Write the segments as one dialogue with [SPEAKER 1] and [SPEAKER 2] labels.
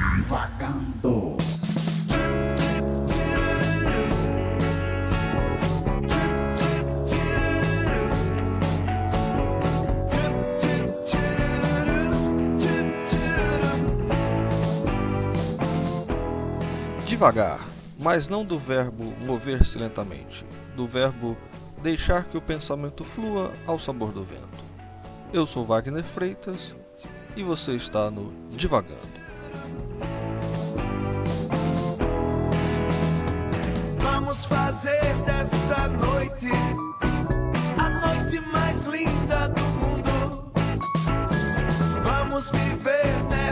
[SPEAKER 1] Divagando.
[SPEAKER 2] Devagar, mas não do verbo mover-se lentamente, do verbo deixar que o pensamento flua ao sabor do vento. Eu sou Wagner Freitas e você está no Divagando.
[SPEAKER 3] Vamos fazer desta noite a noite mais linda do mundo. Vamos viver nesta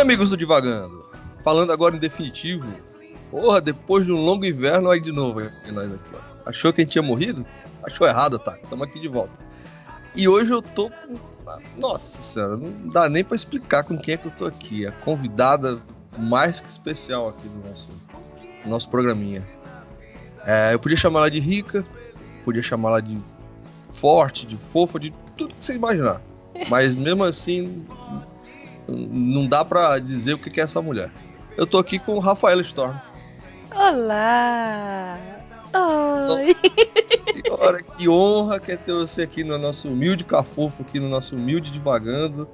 [SPEAKER 2] amigos do Divagando, falando agora em definitivo. Porra, depois de um longo inverno, aí de novo nós aqui, ó. Achou que a gente tinha morrido? Achou errado, tá? Estamos aqui de volta. E hoje eu tô com. Nossa senhora, não dá nem pra explicar com quem é que eu tô aqui. A convidada mais que especial aqui do nosso, do nosso programinha. É, eu podia chamar ela de rica, podia chamar ela de forte, de fofa, de tudo que você imaginar. Mas mesmo assim, não dá pra dizer o que é essa mulher. Eu tô aqui com o Rafael Storm.
[SPEAKER 4] Olá! Oi!
[SPEAKER 2] Senhora, que honra que é ter você aqui no nosso humilde cafofo, aqui no nosso humilde divagando.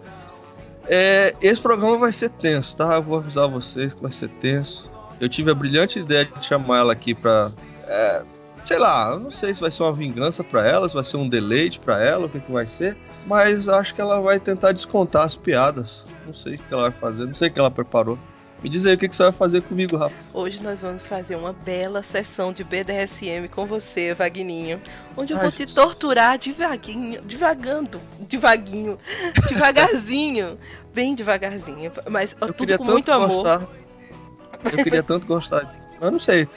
[SPEAKER 2] É, esse programa vai ser tenso, tá? Eu vou avisar vocês que vai ser tenso. Eu tive a brilhante ideia de chamar ela aqui pra. é, sei lá, eu não sei se vai ser uma vingança pra ela, se vai ser um deleite pra ela, o que, que vai ser. Mas acho que ela vai tentar descontar as piadas. Não sei o que ela vai fazer, não sei o que ela preparou. Me diz aí o que, que você vai fazer comigo, Rafa.
[SPEAKER 4] Hoje nós vamos fazer uma bela sessão de BDSM com você, Vagninho. Onde eu
[SPEAKER 2] Ai,
[SPEAKER 4] vou te torturar devaguinho, devagando, devaguinho, devagarzinho, bem devagarzinho. Mas ó,
[SPEAKER 2] Eu
[SPEAKER 4] tudo
[SPEAKER 2] queria
[SPEAKER 4] com
[SPEAKER 2] tanto
[SPEAKER 4] muito amor.
[SPEAKER 2] gostar. Eu queria tanto gostar disso. Eu não sei.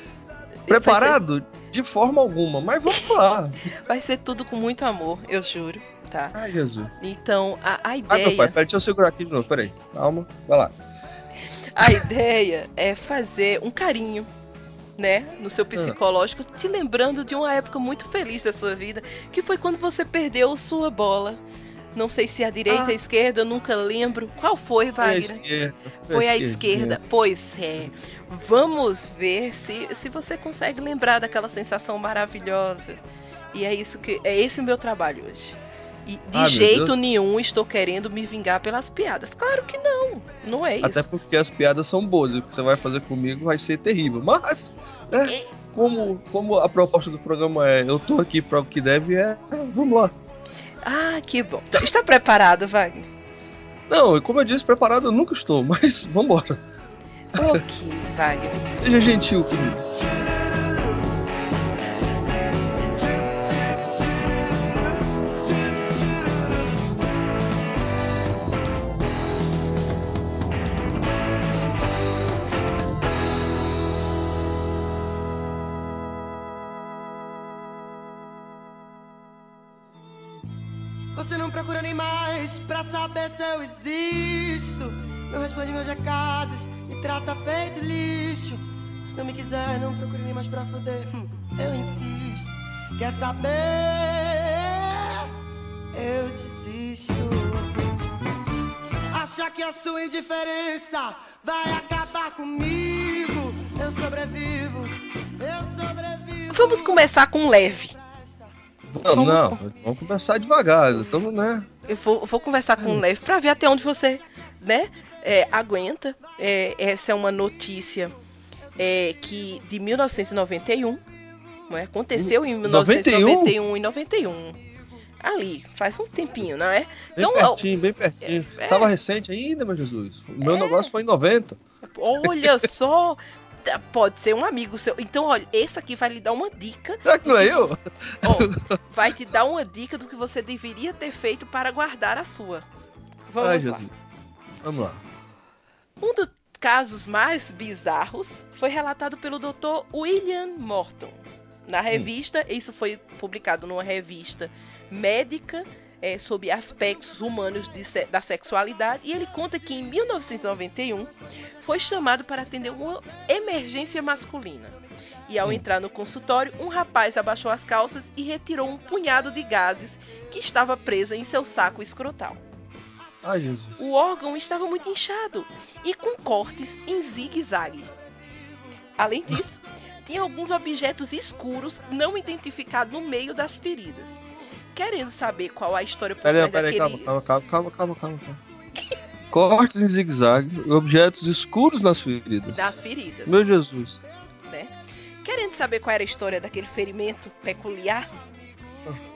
[SPEAKER 2] Preparado? De forma alguma, mas vamos lá.
[SPEAKER 4] Vai ser tudo com muito amor, eu juro, tá?
[SPEAKER 2] Ai, Jesus.
[SPEAKER 4] Então, a, a
[SPEAKER 2] Ai, meu pai,
[SPEAKER 4] ideia,
[SPEAKER 2] peraí, deixa eu segurar aqui de novo, peraí. Calma, vai lá.
[SPEAKER 4] a ideia é fazer um carinho, né, no
[SPEAKER 2] Ah.
[SPEAKER 4] seu psicológico, te lembrando de uma época muito feliz da sua vida, que foi quando você perdeu sua bola. Não sei se a direita ou
[SPEAKER 2] Ah.
[SPEAKER 4] a esquerda, eu nunca lembro. Qual foi,
[SPEAKER 2] Foi a
[SPEAKER 4] Wagner?
[SPEAKER 2] esquerda.
[SPEAKER 4] Foi a esquerda. Pois é. Vamos ver se, se você consegue lembrar daquela sensação maravilhosa. E é isso que é esse o meu trabalho hoje. E de
[SPEAKER 2] Ah,
[SPEAKER 4] jeito nenhum estou querendo me vingar pelas piadas. Claro que não. Não é isso.
[SPEAKER 2] Até porque as piadas são boas. E o que você vai fazer comigo vai ser terrível. Mas, né? Como, como a proposta do programa é eu tô aqui pra o que deve, é. Vamos lá.
[SPEAKER 4] Ah, que bom. Então, Está preparado, Wagner?
[SPEAKER 2] Não, como eu disse, preparado eu nunca estou, mas vambora.
[SPEAKER 4] Ok, Wagner.
[SPEAKER 2] Seja gentil comigo.
[SPEAKER 5] Saber se eu existo. Não responde meus recados, me trata feito lixo. Se não me quiser, não procure nem mais pra foder. Hum, Eu insisto. Quer saber? Eu desisto. Acha que a sua indiferença vai acabar comigo? Eu sobrevivo, eu sobrevivo.
[SPEAKER 4] Vamos começar com leve.
[SPEAKER 2] Não,
[SPEAKER 4] Vamos
[SPEAKER 2] não, vamos começar devagar. Estamos, né?
[SPEAKER 4] Eu vou, vou conversar com leve pra ver até onde você, né, é, aguenta. É, essa é uma notícia é, que de 1991, não é? Aconteceu em 1991 e 91. Ali, faz um tempinho, não é?
[SPEAKER 2] Bem
[SPEAKER 4] Então,
[SPEAKER 2] pertinho, bem pertinho.
[SPEAKER 4] é.
[SPEAKER 2] Tava recente ainda, meu Jesus. O meu negócio foi em 90.
[SPEAKER 4] olha só, pode ser um amigo seu. Então, olha, esse aqui vai lhe dar uma dica.
[SPEAKER 2] Será que não é eu?
[SPEAKER 4] Vai te dar uma dica do que você deveria ter feito para guardar a sua. Vamos
[SPEAKER 2] Ai,
[SPEAKER 4] lá.
[SPEAKER 2] Jesus. Vamos lá.
[SPEAKER 4] Um dos casos mais bizarros foi relatado pelo Dr. William Morton. Na revista, isso foi publicado numa revista médica é, sobre aspectos humanos de da sexualidade e ele conta que em 1991 foi chamado para atender uma emergência masculina. E ao entrar no consultório, um rapaz abaixou as calças e retirou um punhado de gases que estava presa em seu saco escrotal.
[SPEAKER 2] Ai, Jesus.
[SPEAKER 4] O órgão estava muito inchado e com cortes em zigue-zague. Além disso, tinha alguns objetos escuros não identificados no meio das feridas. Querendo saber qual a história por
[SPEAKER 2] Peraí,
[SPEAKER 4] trás
[SPEAKER 2] peraí, calma,
[SPEAKER 4] daquele...
[SPEAKER 2] calma, calma, calma, calma, calma. calma. Cortes em zigue-zague e objetos escuros nas feridas.
[SPEAKER 4] das feridas,
[SPEAKER 2] Meu Jesus.
[SPEAKER 4] né? Querendo saber qual era a história daquele ferimento peculiar,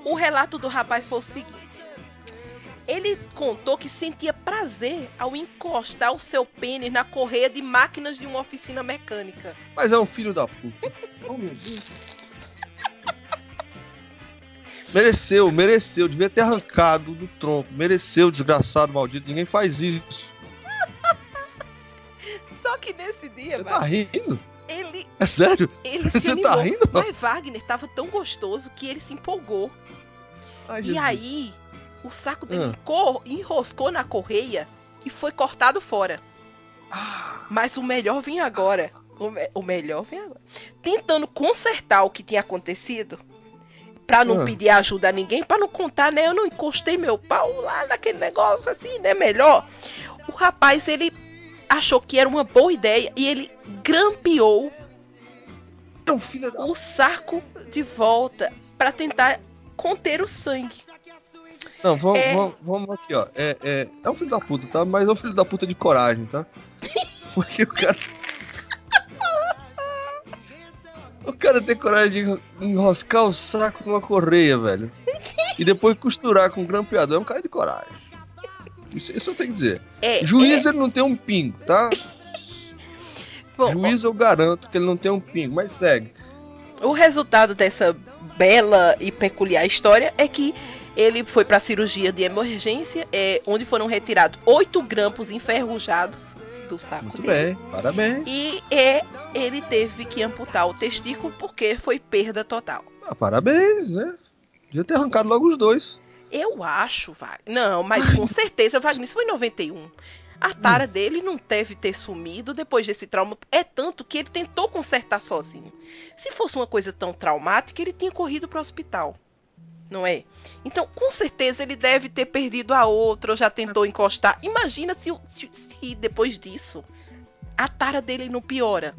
[SPEAKER 4] o relato do rapaz foi o seguinte. Ele contou que sentia prazer ao encostar o seu pênis na correia de máquinas de uma oficina mecânica.
[SPEAKER 2] Mas é um filho da puta. Oh, meu Deus. Mereceu, mereceu. Devia ter arrancado do tronco. Mereceu, desgraçado, maldito. Ninguém faz isso.
[SPEAKER 4] Só que nesse dia,
[SPEAKER 2] Você tá rindo?
[SPEAKER 4] ele,
[SPEAKER 2] É sério?
[SPEAKER 4] ele se
[SPEAKER 2] Você
[SPEAKER 4] animou.
[SPEAKER 2] tá rindo?
[SPEAKER 4] Mas Wagner tava tão gostoso que ele se empolgou.
[SPEAKER 2] Ai,
[SPEAKER 4] E
[SPEAKER 2] Jesus.
[SPEAKER 4] aí, o saco dele
[SPEAKER 2] Ah.
[SPEAKER 4] enroscou na correia e foi cortado fora.
[SPEAKER 2] Ah,
[SPEAKER 4] Mas o melhor vem agora. O, me- o melhor vem agora. Tentando consertar o que tinha acontecido, pra não
[SPEAKER 2] Ah.
[SPEAKER 4] pedir ajuda a ninguém, pra não contar, né? Eu não encostei meu pau lá naquele negócio assim, né? Melhor. O rapaz, ele achou que era uma boa ideia e ele grampeou
[SPEAKER 2] um filho da.
[SPEAKER 4] o saco de volta pra tentar conter o sangue.
[SPEAKER 2] Não, vamos,
[SPEAKER 4] É.
[SPEAKER 2] vamos, vamos aqui, ó. É, é, é um filho da puta, tá? Mas é um filho da puta de coragem, tá? Porque o cara. Cara tem coragem de enroscar o saco numa correia, velho. E depois costurar com um grampeador. É um cara de coragem. Isso, isso eu tenho que dizer.
[SPEAKER 4] É,
[SPEAKER 2] Juiz ele não tem um pingo, tá?
[SPEAKER 4] bom,
[SPEAKER 2] Juiz eu garanto que ele não tem um pingo, mas segue.
[SPEAKER 4] O resultado dessa bela e peculiar história é que ele foi para cirurgia de emergência, é, onde foram retirados oito grampos enferrujados do saco
[SPEAKER 2] Muito
[SPEAKER 4] dele.
[SPEAKER 2] bem, parabéns.
[SPEAKER 4] E é, ele teve que amputar o testículo porque foi perda total.
[SPEAKER 2] Ah, parabéns, né? Devia ter arrancado logo os dois.
[SPEAKER 4] Eu acho, Wagner. Não, mas com certeza, Wagner, isso foi em 91. A tara dele não deve ter sumido depois desse trauma. É tanto que ele tentou consertar sozinho. Se fosse uma coisa tão traumática, ele tinha corrido para o hospital. Não é? Então, com certeza, ele deve ter perdido a outra ou já tentou encostar. Imagina se, se- se depois disso a tara dele não piora.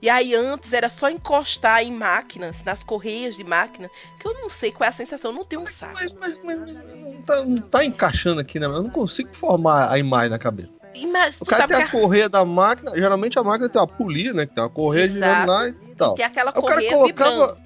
[SPEAKER 4] E aí antes era só encostar em máquinas, nas correias de máquina, que eu não sei qual é a sensação, não tenho um saco.
[SPEAKER 2] Mas, mas, mas não, tá, não tá encaixando aqui, né? Eu não consigo formar a imagem na cabeça. O cara tem
[SPEAKER 4] que
[SPEAKER 2] a correia da máquina, geralmente a máquina tem uma polia, né? Que tem uma correia
[SPEAKER 4] Exato.
[SPEAKER 2] girando lá e tal.
[SPEAKER 4] tem aquela
[SPEAKER 2] Aí o cara
[SPEAKER 4] correia
[SPEAKER 2] colocava.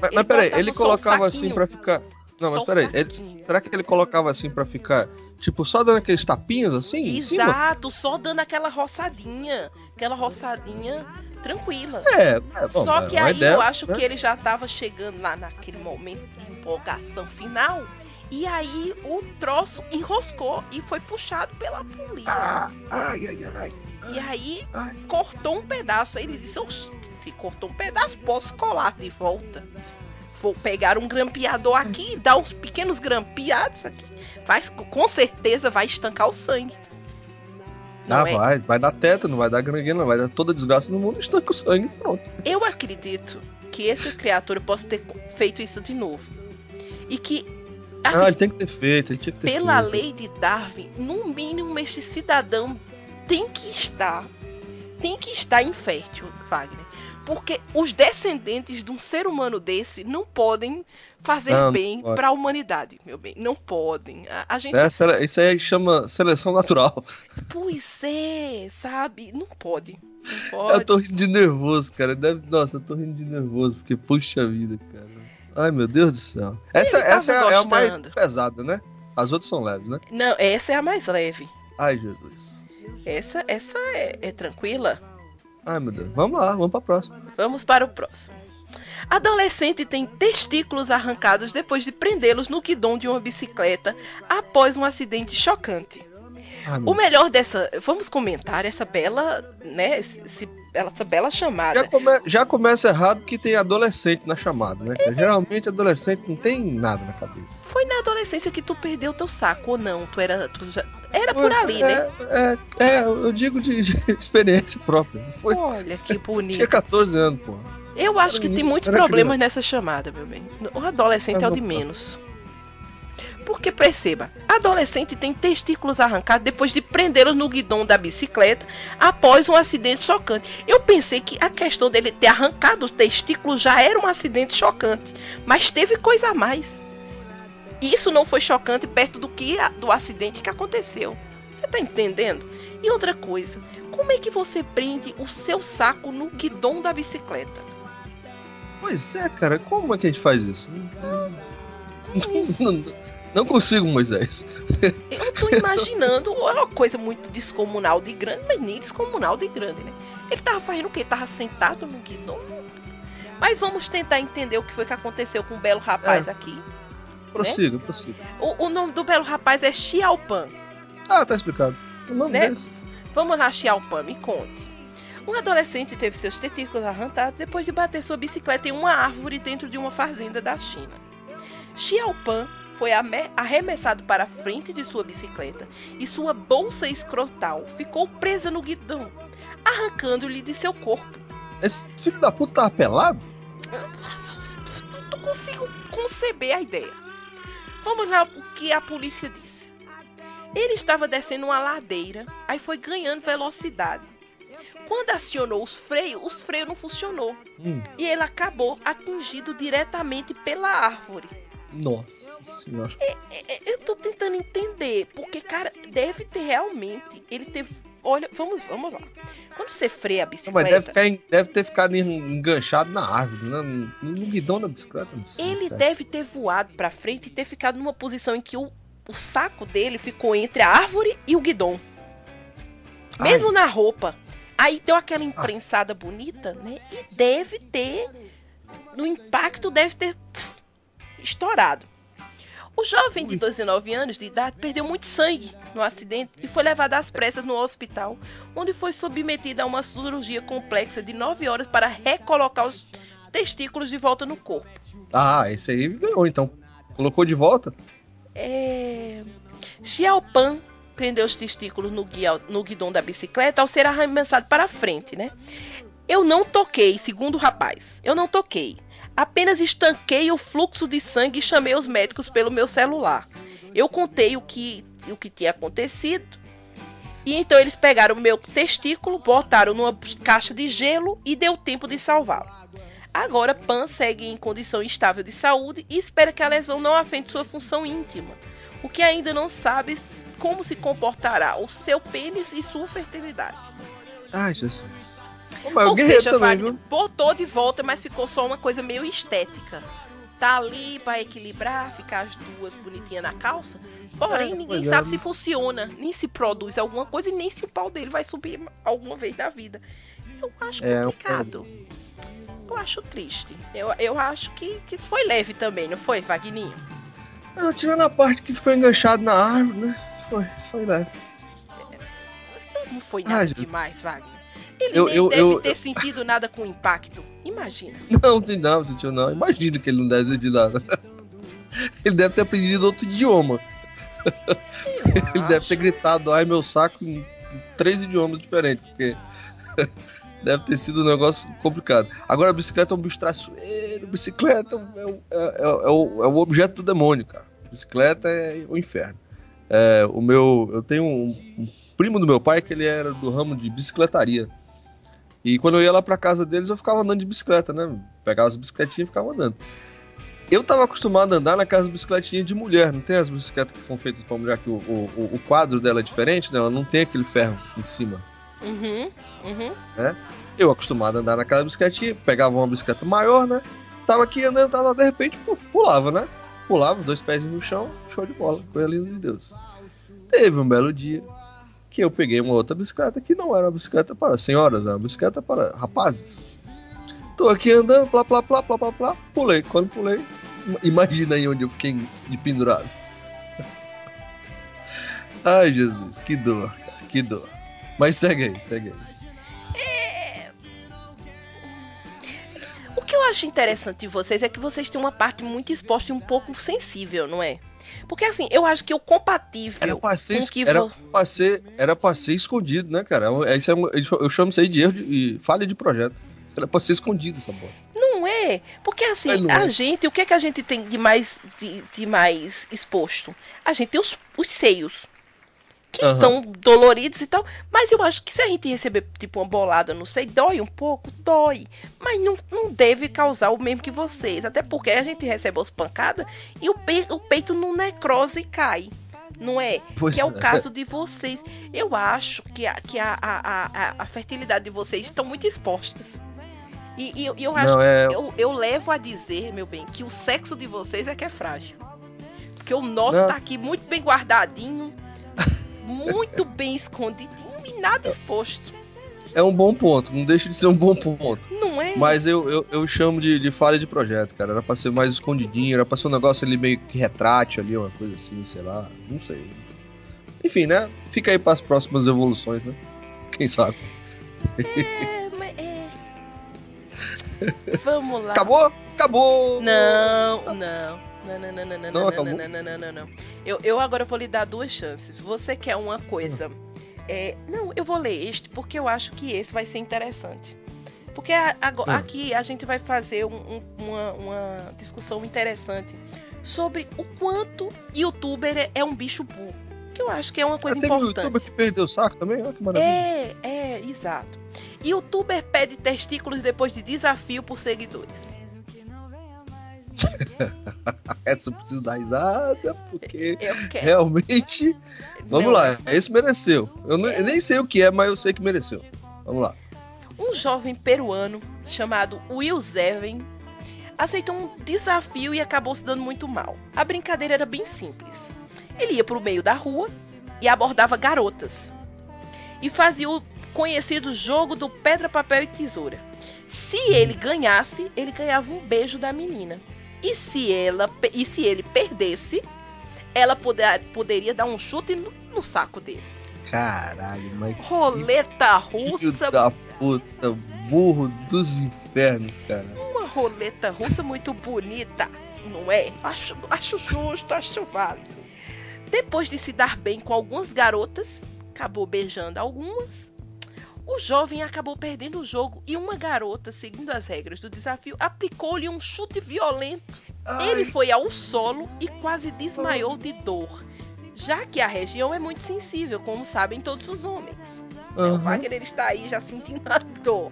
[SPEAKER 2] Mas, mas peraí, ele colocava assim pra ficar. Não, mas peraí, ele-
[SPEAKER 4] saquinho.
[SPEAKER 2] será que ele colocava assim pra ficar, tipo, só dando aqueles tapinhos assim?
[SPEAKER 4] Exato, só dando aquela roçadinha. Aquela roçadinha tranquila.
[SPEAKER 2] É, é bom,
[SPEAKER 4] Só
[SPEAKER 2] é
[SPEAKER 4] que aí
[SPEAKER 2] ideia,
[SPEAKER 4] eu acho
[SPEAKER 2] né?
[SPEAKER 4] que ele já tava chegando lá naquele momento de empolgação final. E aí o troço enroscou e foi puxado pela polia.
[SPEAKER 2] Ah, ai, ai, ai.
[SPEAKER 4] E aí
[SPEAKER 2] Ai.
[SPEAKER 4] cortou um pedaço. Aí ele disse: "Oxe, se cortou um pedaço, posso colar de volta. Vou pegar um grampeador aqui e dar uns pequenos grampeados aqui. Vai, com certeza vai estancar o sangue. Não
[SPEAKER 2] Ah,
[SPEAKER 4] é?
[SPEAKER 2] vai, vai dar teto, não vai dar gangrena, vai dar toda desgraça no mundo, estanca o sangue, pronto.
[SPEAKER 4] Eu acredito que esse criatura possa ter feito isso de novo. E que, assim,
[SPEAKER 2] ah, ele tem que ter feito, ele tinha que ter
[SPEAKER 4] pela
[SPEAKER 2] feito.
[SPEAKER 4] lei de Darwin, no mínimo este cidadão tem que estar, tem que estar infértil, Wagner. Porque os descendentes de um ser humano desse não podem fazer
[SPEAKER 2] Não, não
[SPEAKER 4] bem para a humanidade, meu bem. Não podem. A, a gente,
[SPEAKER 2] É, isso aí chama seleção natural.
[SPEAKER 4] pois é, sabe? Não pode. Não
[SPEAKER 2] Eu
[SPEAKER 4] pode.
[SPEAKER 2] tô rindo de nervoso, cara. Deve... Nossa, eu tô rindo de nervoso, porque puxa vida, cara. Ai, meu Deus do céu. Essa, essa é, a- é a mais pesada, né? As outras são leves, né?
[SPEAKER 4] Não, essa é a mais leve.
[SPEAKER 2] Ai, Jesus.
[SPEAKER 4] Essa, essa é, é tranquila.
[SPEAKER 2] Ai, meu Deus. Vamos lá, vamos pra próxima.
[SPEAKER 4] Vamos para o próximo. Adolescente tem testículos arrancados depois de prendê-los no guidão de uma bicicleta após um acidente chocante.
[SPEAKER 2] Ai,
[SPEAKER 4] O melhor dessa, vamos comentar essa bela, né, esse, esse essa bela chamada.
[SPEAKER 2] Já, come- já começa errado que tem adolescente na chamada, né? cara? Geralmente adolescente não tem nada na cabeça.
[SPEAKER 4] Foi na adolescência que tu perdeu teu saco, ou não? Tu era. Tu já... Era por ali,
[SPEAKER 2] é,
[SPEAKER 4] né?
[SPEAKER 2] É, é, eu digo de, de experiência própria. Foi,
[SPEAKER 4] Olha que
[SPEAKER 2] tinha
[SPEAKER 4] bonito.
[SPEAKER 2] 14 anos, pô.
[SPEAKER 4] Eu acho que tem muitos problemas
[SPEAKER 2] criança.
[SPEAKER 4] nessa chamada, meu bem. O adolescente é o de menos. Porque perceba, adolescente tem testículos arrancados depois de prendê-los no guidão da bicicleta após um acidente chocante. Eu pensei que a questão dele ter arrancado os testículos já era um acidente chocante, mas teve coisa a mais. Isso não foi chocante perto do que a- do acidente que aconteceu. Você tá entendendo? E outra coisa, como é que você prende o seu saco no guidão da bicicleta?
[SPEAKER 2] Pois é, cara, como é que a gente faz isso? Não, consigo, Moisés.
[SPEAKER 4] Eu tô imaginando uma coisa muito descomunal de grande, mas nem descomunal de grande, né? Ele tava fazendo o quê? Tava sentado no guidão? Mas vamos tentar entender o que foi que aconteceu com o belo rapaz
[SPEAKER 2] É.
[SPEAKER 4] aqui.
[SPEAKER 2] Prossiga, prossiga.
[SPEAKER 4] O, o nome do belo rapaz é Xiaopan,
[SPEAKER 2] Ah, tá explicado. O nome
[SPEAKER 4] Né? Vamos lá, Xiaopan, me conte. Um adolescente teve seus testículos arrancados depois de bater sua bicicleta em uma árvore dentro de uma fazenda da China. Xiaopan foi arremessado para a frente de sua bicicleta e sua bolsa escrotal ficou presa no guidão, arrancando-lhe de seu corpo.
[SPEAKER 2] Esse filho da puta tava pelado?
[SPEAKER 4] Não consigo conceber a ideia. Vamos lá o que a polícia disse. Ele estava descendo uma ladeira, aí foi ganhando velocidade. Quando acionou os freios, os freios não funcionou.
[SPEAKER 2] Hum,
[SPEAKER 4] E ele acabou atingido diretamente pela árvore.
[SPEAKER 2] Nossa senhora.
[SPEAKER 4] É, é, Eu tô tentando entender, porque, cara, deve ter realmente. Ele teve. Olha, vamos, vamos lá. Quando você freia a
[SPEAKER 2] Não,
[SPEAKER 4] bicicleta.
[SPEAKER 2] Mas deve, ficar deve ter ficado en- enganchado na árvore, né? No, no guidão da bicicleta. Não sei,
[SPEAKER 4] Ele
[SPEAKER 2] cara.
[SPEAKER 4] deve ter voado pra frente e ter ficado numa posição em que o, o saco dele ficou entre a árvore e o guidão.
[SPEAKER 2] Ai.
[SPEAKER 4] Mesmo na roupa. Aí deu aquela imprensada bonita, né? E deve ter. No impacto, deve ter estourado. O jovem de
[SPEAKER 2] Ui.
[SPEAKER 4] 19 anos de idade perdeu muito sangue no acidente e foi levado às pressas no hospital, onde foi submetido a uma cirurgia complexa de 9 horas para recolocar os testículos de volta no corpo.
[SPEAKER 2] Ah, esse aí ganhou, então. Colocou de volta?
[SPEAKER 4] É... Xiaopan prendeu os testículos no, guia, no guidão da bicicleta ao ser arremessado para a frente, né? Eu não toquei, segundo o rapaz. Eu não toquei. Apenas estanquei o fluxo de sangue e chamei os médicos pelo meu celular. Eu contei o que, o que tinha acontecido. E então eles pegaram o meu testículo, botaram numa caixa de gelo e deu tempo de salvá-lo. Agora, Pan segue em condição estável de saúde e espera que a lesão não afete sua função íntima, o que ainda não sabe como se comportará o seu pênis e sua fertilidade.
[SPEAKER 2] Ai, Jesus. Mas o
[SPEAKER 4] Ou
[SPEAKER 2] guerreiro
[SPEAKER 4] seja,
[SPEAKER 2] também,
[SPEAKER 4] Wagner,
[SPEAKER 2] viu?
[SPEAKER 4] botou de volta, mas ficou só uma coisa meio estética. Tá ali pra equilibrar, ficar as duas bonitinhas na calça. Porém,
[SPEAKER 2] É,
[SPEAKER 4] ninguém
[SPEAKER 2] é.
[SPEAKER 4] sabe se funciona, nem se produz alguma coisa e nem se o pau dele vai subir alguma vez na vida. Eu acho
[SPEAKER 2] É,
[SPEAKER 4] complicado. Eu acho triste. Eu, eu acho que, que foi leve também, não foi, Vagninho?
[SPEAKER 2] Ah, tirando a parte que ficou enganchado na árvore, né? Foi, foi leve.
[SPEAKER 4] Não foi
[SPEAKER 2] Ah,
[SPEAKER 4] nada
[SPEAKER 2] Jesus.
[SPEAKER 4] demais, Wagner. Ele
[SPEAKER 2] Eu-
[SPEAKER 4] nem
[SPEAKER 2] eu-
[SPEAKER 4] deve
[SPEAKER 2] eu-
[SPEAKER 4] ter sentido nada com impacto. Imagina.
[SPEAKER 2] Não, sim, não, sentiu não. Imagino que ele não deve ter nada. Ele deve ter aprendido outro idioma. Ele deve ter gritado, ai meu saco, em três idiomas diferentes, porque deve ter sido um negócio complicado. Agora a bicicleta é um bicho traiçoeiro, bicicleta é o, é, é- é o, é o objeto do demônio, cara. Bicicleta é o inferno. É, o meu, eu tenho um, um primo do meu pai que ele era do ramo de bicicletaria. E quando eu ia lá pra casa deles, eu ficava andando de bicicleta, né? Pegava as bicicletinhas e ficava andando. Eu tava acostumado a andar naquelas bicicletinhas de mulher, não tem as bicicletas que são feitas pra mulher, que o, o, o quadro dela é diferente, né? Ela não tem aquele ferro em cima.
[SPEAKER 4] Uhum, uhum.
[SPEAKER 2] Eu acostumado a andar naquela bicicletinha, pegava uma bicicleta maior, né? Tava aqui andando, tava, de repente, pulava, né? Pulava, dois pés no chão, show de bola, coisa linda de Deus. Teve um belo dia que eu peguei uma outra bicicleta que não era uma bicicleta para senhoras, era uma bicicleta para rapazes. Tô aqui andando, plá, plá, plá, plá, plá, plá, pulei. Quando pulei, imagina aí onde eu fiquei de pendurado. Ai, Jesus, que dor, que dor. Mas segue aí, segue aí. É.
[SPEAKER 4] O que eu acho interessante de vocês é que vocês têm uma parte muito exposta e um pouco sensível, não é? Porque assim, eu acho que o compatível
[SPEAKER 2] Era pra ser,
[SPEAKER 4] com que
[SPEAKER 2] era
[SPEAKER 4] vo-
[SPEAKER 2] pra ser, era pra ser escondido, né, cara? É, isso é eu chamo isso aí de erro de e falha de projeto. Era pra ser escondido essa bosta.
[SPEAKER 4] Não é, porque assim,
[SPEAKER 2] não
[SPEAKER 4] a
[SPEAKER 2] é.
[SPEAKER 4] gente, o que é que a gente tem de mais, de, de mais exposto? A gente tem os, os seios, que
[SPEAKER 2] Aham.
[SPEAKER 4] estão doloridos e tal, mas eu acho que se a gente receber, tipo, uma bolada no seio, dói um pouco, dói, mas não, não deve causar o mesmo que vocês, até porque a gente recebe as pancadas e o, pe- o peito não necrose e cai. Não é?
[SPEAKER 2] Pois
[SPEAKER 4] que é o
[SPEAKER 2] é.
[SPEAKER 4] caso de vocês. Eu acho que a, que a, a, a, a- a fertilidade de vocês estão muito expostas. E, e eu- eu acho
[SPEAKER 2] Não, é.
[SPEAKER 4] eu, eu levo a dizer, meu bem, que o sexo de vocês é que é frágil. Porque o nosso
[SPEAKER 2] Não.
[SPEAKER 4] tá aqui muito bem guardadinho, muito bem escondidinho e nada exposto.
[SPEAKER 2] É um bom ponto, não deixa de ser um bom ponto.
[SPEAKER 4] Não é?
[SPEAKER 2] Mas eu, eu, eu chamo de, de falha de projeto, cara. Era pra ser mais escondidinho, era pra ser um negócio ali meio que retrate ali, uma coisa assim, sei lá. Não sei. Enfim, né? Fica aí pras próximas evoluções, né? Quem sabe?
[SPEAKER 4] É, mas é. Vamos lá.
[SPEAKER 2] Acabou? Acabou!
[SPEAKER 4] Não, não. Não, não, não, não, não,
[SPEAKER 2] Não,
[SPEAKER 4] não, não, não, não. Eu, eu agora vou lhe dar duas chances. Você quer uma coisa. É, não, eu vou ler este porque eu acho que esse vai ser interessante. Porque a-
[SPEAKER 2] Ah.
[SPEAKER 4] aqui a gente vai fazer um- um- uma, uma discussão interessante sobre o quanto youtuber é, um bicho burro. Que eu acho que é uma
[SPEAKER 2] Ah,
[SPEAKER 4] coisa
[SPEAKER 2] teve um
[SPEAKER 4] importante.
[SPEAKER 2] youtuber que perdeu o saco também? Olha que maravilha.
[SPEAKER 4] É, é, exato. Youtuber pede testículos depois de desafio por seguidores.
[SPEAKER 2] Essa eu preciso dar risada, porque realmente. Vamos
[SPEAKER 4] Não,
[SPEAKER 2] lá, esse mereceu. Eu, não- eu nem sei o que é, mas eu sei que mereceu. Vamos lá.
[SPEAKER 4] Um jovem peruano chamado Will Zeven aceitou um desafio e acabou se dando muito mal. A brincadeira era bem simples. Ele ia para o meio da rua e abordava garotas. E fazia o conhecido jogo do pedra, papel e tesoura. Se ele ganhasse, ele ganhava um beijo da menina. E se ela e se ele perdesse, ela poder- poderia dar um chute no, no saco dele.
[SPEAKER 2] Caralho, mas.
[SPEAKER 4] Roleta russa
[SPEAKER 2] da puta, burro dos infernos, cara.
[SPEAKER 4] uma roleta russa muito bonita, não é? Acho, acho justo, acho válido. Depois de se dar bem com algumas garotas, acabou beijando algumas. O jovem acabou perdendo o jogo e uma garota, seguindo as regras do desafio, aplicou-lhe um chute violento. Ele foi ao solo e quase desmaiou de dor, já que a região é muito sensível, como sabem todos os homens. O
[SPEAKER 2] Aham.
[SPEAKER 4] Wagner ele está aí já sentindo a dor.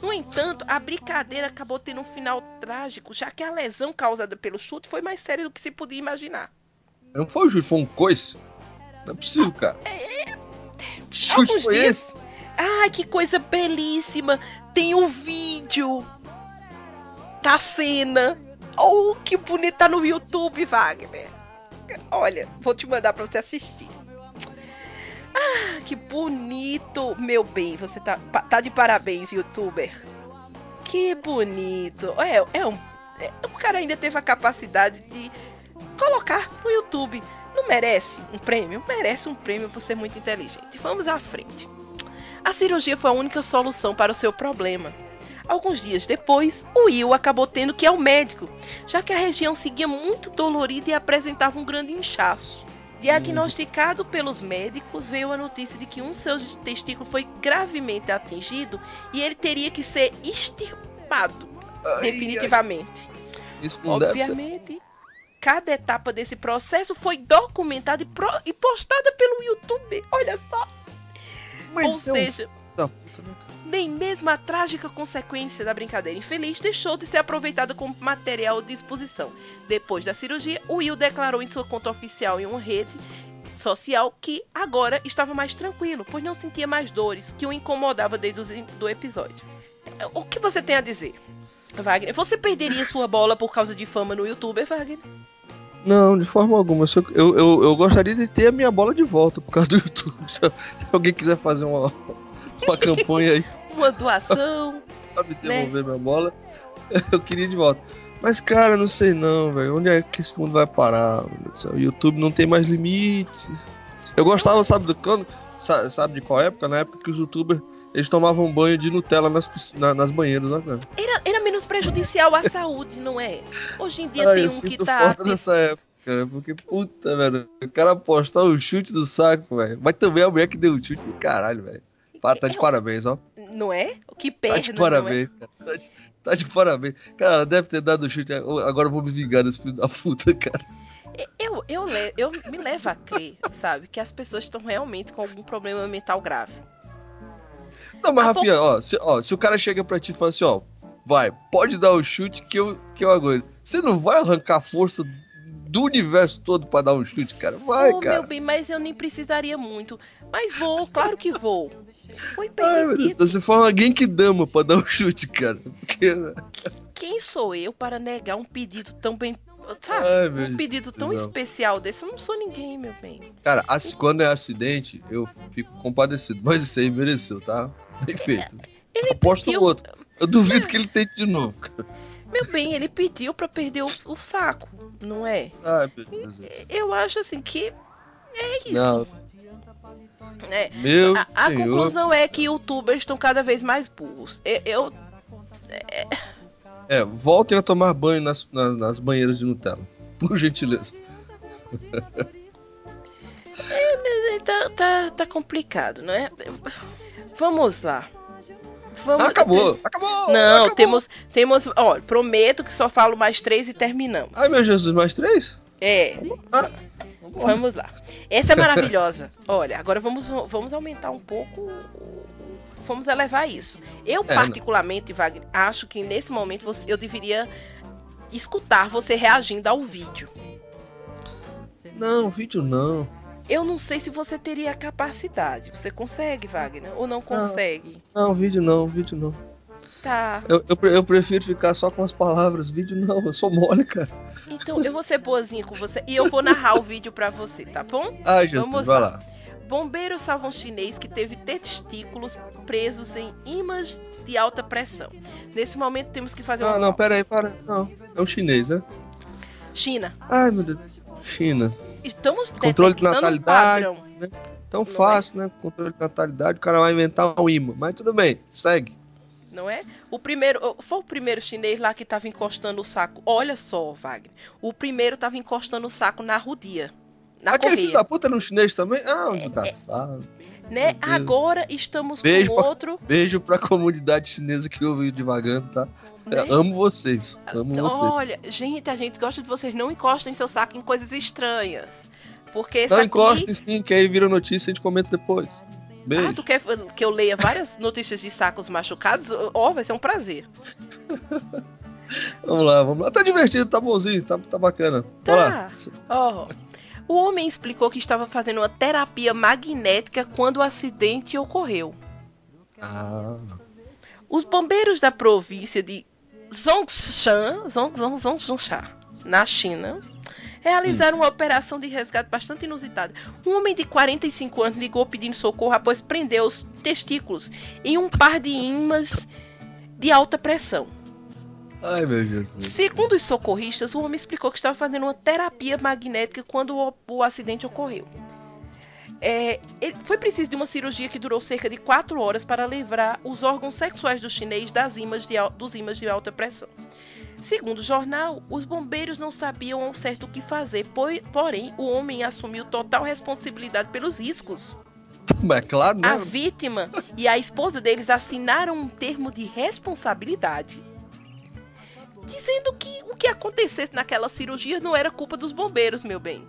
[SPEAKER 4] No entanto, a brincadeira acabou tendo um final trágico, já que a lesão causada pelo chute foi mais séria do que se podia imaginar.
[SPEAKER 2] Não foi o chute, foi um coice. Não é possível, cara. Que chute
[SPEAKER 4] Alguns
[SPEAKER 2] foi
[SPEAKER 4] dias-
[SPEAKER 2] esse?
[SPEAKER 4] Ai, que coisa belíssima! Tem um vídeo da cena. Oh, que bonito tá no YouTube, Wagner. Olha, vou te mandar pra você assistir. Ah, que bonito, meu bem. Você tá, tá de parabéns, youtuber. Que bonito. É, é um, é, o cara ainda teve a capacidade de colocar no YouTube. Não merece um prêmio? Merece um prêmio por ser muito inteligente. Vamos à frente. A cirurgia foi a única solução para o seu problema. Alguns dias depois, o Will acabou tendo que ir ao médico, já que a região seguia muito dolorida e apresentava um grande inchaço. Diagnosticado pelos médicos, veio a notícia de que um de seus testículos foi gravemente atingido e ele teria que ser extirpado
[SPEAKER 2] Ai,
[SPEAKER 4] definitivamente.
[SPEAKER 2] ai, Isso não deve ser.
[SPEAKER 4] Obviamente, cada etapa desse processo foi documentada e, pro- e postada pelo YouTube. Olha só.
[SPEAKER 2] Mas
[SPEAKER 4] Ou
[SPEAKER 2] é um
[SPEAKER 4] seja,
[SPEAKER 2] né,
[SPEAKER 4] nem mesmo a trágica consequência da brincadeira infeliz deixou de ser aproveitada como material de exposição. Depois da cirurgia, o Will declarou em sua conta oficial em uma rede social que agora estava mais tranquilo, pois não sentia mais dores que o incomodava desde o do episódio. O que você tem a dizer? Wagner, você perderia sua bola por causa de fama no YouTube, Wagner?
[SPEAKER 2] Não, de forma alguma. Eu, eu, eu, gostaria de ter a minha bola de volta por causa do YouTube. Se alguém quiser fazer uma, uma campanha aí
[SPEAKER 4] Uma doação?
[SPEAKER 2] pra me devolver minha bola, eu queria de volta. Mas, cara, não sei não, velho. Onde é que esse mundo vai parar? O YouTube não tem mais limites. Eu gostava, sabe do quando? Sa- Sabe de qual época? Na época que os youtubers eles tomavam banho de Nutella nas, na- nas banheiras, né, cara?
[SPEAKER 4] Era, era menos prejudicial à saúde, não é? Hoje em dia
[SPEAKER 2] Ai,
[SPEAKER 4] tem
[SPEAKER 2] eu
[SPEAKER 4] um que tá.
[SPEAKER 2] falta dessa época, cara, porque, puta, velho, o cara apostar o chute do saco, velho. Mas também a mulher que deu o chute caralho, velho. Tá de
[SPEAKER 4] É,
[SPEAKER 2] parabéns, ó.
[SPEAKER 4] Não é? Que
[SPEAKER 2] Tá
[SPEAKER 4] perna,
[SPEAKER 2] de
[SPEAKER 4] é?
[SPEAKER 2] parabéns, cara. Tá de, tá de parabéns. Cara, deve ter dado o chute. Agora eu vou me vingar desse filho da puta, cara.
[SPEAKER 4] Eu, eu, le- eu me levo a crer, sabe, que as pessoas estão realmente com algum problema mental grave.
[SPEAKER 2] Não, mas Rafinha, ó se, ó, se o cara chega pra ti e fala assim, ó, vai, pode dar o chute que eu, que eu aguento. Você não vai arrancar força do universo todo pra dar um chute, cara? Vai,
[SPEAKER 4] Ô,
[SPEAKER 2] cara.
[SPEAKER 4] meu bem, mas eu nem precisaria muito. Mas vou, claro que vou. Foi
[SPEAKER 2] Ai,
[SPEAKER 4] permitido.
[SPEAKER 2] você fala alguém que dama pra dar um chute, cara. Porque,
[SPEAKER 4] Quem sou eu para negar um pedido tão bem. Sabe?
[SPEAKER 2] Ai,
[SPEAKER 4] um pedido tão
[SPEAKER 2] Deus.
[SPEAKER 4] especial desse. Eu não sou ninguém, meu bem.
[SPEAKER 2] cara, assim, quando é acidente, eu fico compadecido. Mas isso aí mereceu, tá? Bem feito.
[SPEAKER 4] Ele
[SPEAKER 2] Aposto
[SPEAKER 4] pediu-
[SPEAKER 2] outro. Eu duvido que ele tente de novo, cara.
[SPEAKER 4] Meu bem, ele pediu pra perder o, o saco, não é?
[SPEAKER 2] Ai.
[SPEAKER 4] Eu acho assim que. É isso.
[SPEAKER 2] Não,
[SPEAKER 4] É,
[SPEAKER 2] meu
[SPEAKER 4] a, a conclusão é que youtubers estão cada vez mais burros. Eu, eu-
[SPEAKER 2] É, voltem a tomar banho nas, nas, nas banheiras de Nutella. Por gentileza.
[SPEAKER 4] tá, tá, tá complicado, não é? Vamos lá. Vamos,
[SPEAKER 2] acabou! Acabou!
[SPEAKER 4] Não,
[SPEAKER 2] acabou.
[SPEAKER 4] temos. Temos. Ó, prometo que só falo mais três e terminamos.
[SPEAKER 2] Ai, meu Jesus, mais três?
[SPEAKER 4] É,
[SPEAKER 2] Ah,
[SPEAKER 4] vamos lá. Essa é maravilhosa. Olha, agora vamos, vamos aumentar um pouco. Vamos elevar isso. Eu,
[SPEAKER 2] É,
[SPEAKER 4] particularmente, Wagner, acho que nesse momento você- eu deveria escutar você reagindo ao vídeo.
[SPEAKER 2] Não, vídeo não.
[SPEAKER 4] Eu não sei se você teria capacidade. Você consegue, Wagner? Ou não consegue?
[SPEAKER 2] Não, vídeo não, vídeo não.
[SPEAKER 4] Tá.
[SPEAKER 2] Eu, eu, eu prefiro ficar só com as palavras. Vídeo não, eu sou mole, cara.
[SPEAKER 4] Então eu vou ser boazinha com você e eu vou narrar o vídeo pra você, tá bom?
[SPEAKER 2] Ai, Jesus,
[SPEAKER 4] Vamos
[SPEAKER 2] vai
[SPEAKER 4] lá.
[SPEAKER 2] lá.
[SPEAKER 4] Bombeiros salvam um chinês que teve testículos presos em ímãs de alta pressão. Nesse momento temos que fazer
[SPEAKER 2] Não,
[SPEAKER 4] uma
[SPEAKER 2] não, pera aí, para. Não, é um chinês, né?
[SPEAKER 4] China.
[SPEAKER 2] Ai, meu Deus. China.
[SPEAKER 4] Estamos
[SPEAKER 2] Controle de natalidade.
[SPEAKER 4] padrão.
[SPEAKER 2] Tão
[SPEAKER 4] é?
[SPEAKER 2] fácil, né? Controle de natalidade, o cara vai inventar um imã. Mas tudo bem, segue.
[SPEAKER 4] Não é? O primeiro, foi o primeiro chinês lá que estava encostando o saco. Olha só, Wagner. O primeiro estava encostando o saco na rodia. Na
[SPEAKER 2] Aquele filho
[SPEAKER 4] correia.
[SPEAKER 2] da puta era um chinês também? Ah, um desgraçado.
[SPEAKER 4] Né? Agora estamos
[SPEAKER 2] Beijo
[SPEAKER 4] com
[SPEAKER 2] pra-
[SPEAKER 4] outro.
[SPEAKER 2] Beijo pra comunidade chinesa que ouviu devagando, tá?
[SPEAKER 4] Né?
[SPEAKER 2] Amo vocês. Amo vocês.
[SPEAKER 4] Olha, gente, a gente gosta de vocês. Não encostem seu saco em coisas estranhas. Porque
[SPEAKER 2] Não
[SPEAKER 4] aqui...
[SPEAKER 2] encoste sim, que aí vira notícia e a gente comenta depois. Beijo.
[SPEAKER 4] Ah, tu quer que eu leia várias notícias de sacos machucados? Ó, vai ser um prazer.
[SPEAKER 2] Vamos lá, vamos lá. Tá divertido, tá bonzinho, tá, tá bacana. Lá.
[SPEAKER 4] Ó, o homem explicou que estava fazendo uma terapia magnética quando o acidente ocorreu.
[SPEAKER 2] Ah,
[SPEAKER 4] Os bombeiros da província de Zhongshan, Zhong, Zhong, Zhong, Zhongshan, na China, realizaram uma operação de resgate bastante inusitada. Um homem de 45 anos ligou pedindo socorro após prender os testículos em um par de ímãs de alta pressão.
[SPEAKER 2] Ai meu Jesus.
[SPEAKER 4] Segundo os socorristas, o homem explicou que estava fazendo uma terapia magnética quando o, o acidente ocorreu. É, foi preciso de uma cirurgia que durou cerca de 4 horas para livrar os órgãos sexuais do chinês das ímãs de, dos ímãs de alta pressão. Segundo o jornal, os bombeiros não sabiam ao certo o que fazer, porém o homem assumiu total responsabilidade pelos riscos.
[SPEAKER 2] É claro,
[SPEAKER 4] A
[SPEAKER 2] né?
[SPEAKER 4] vítima e a esposa deles assinaram um termo de responsabilidade, dizendo que o que acontecesse naquela cirurgia não era culpa dos bombeiros, meu bem.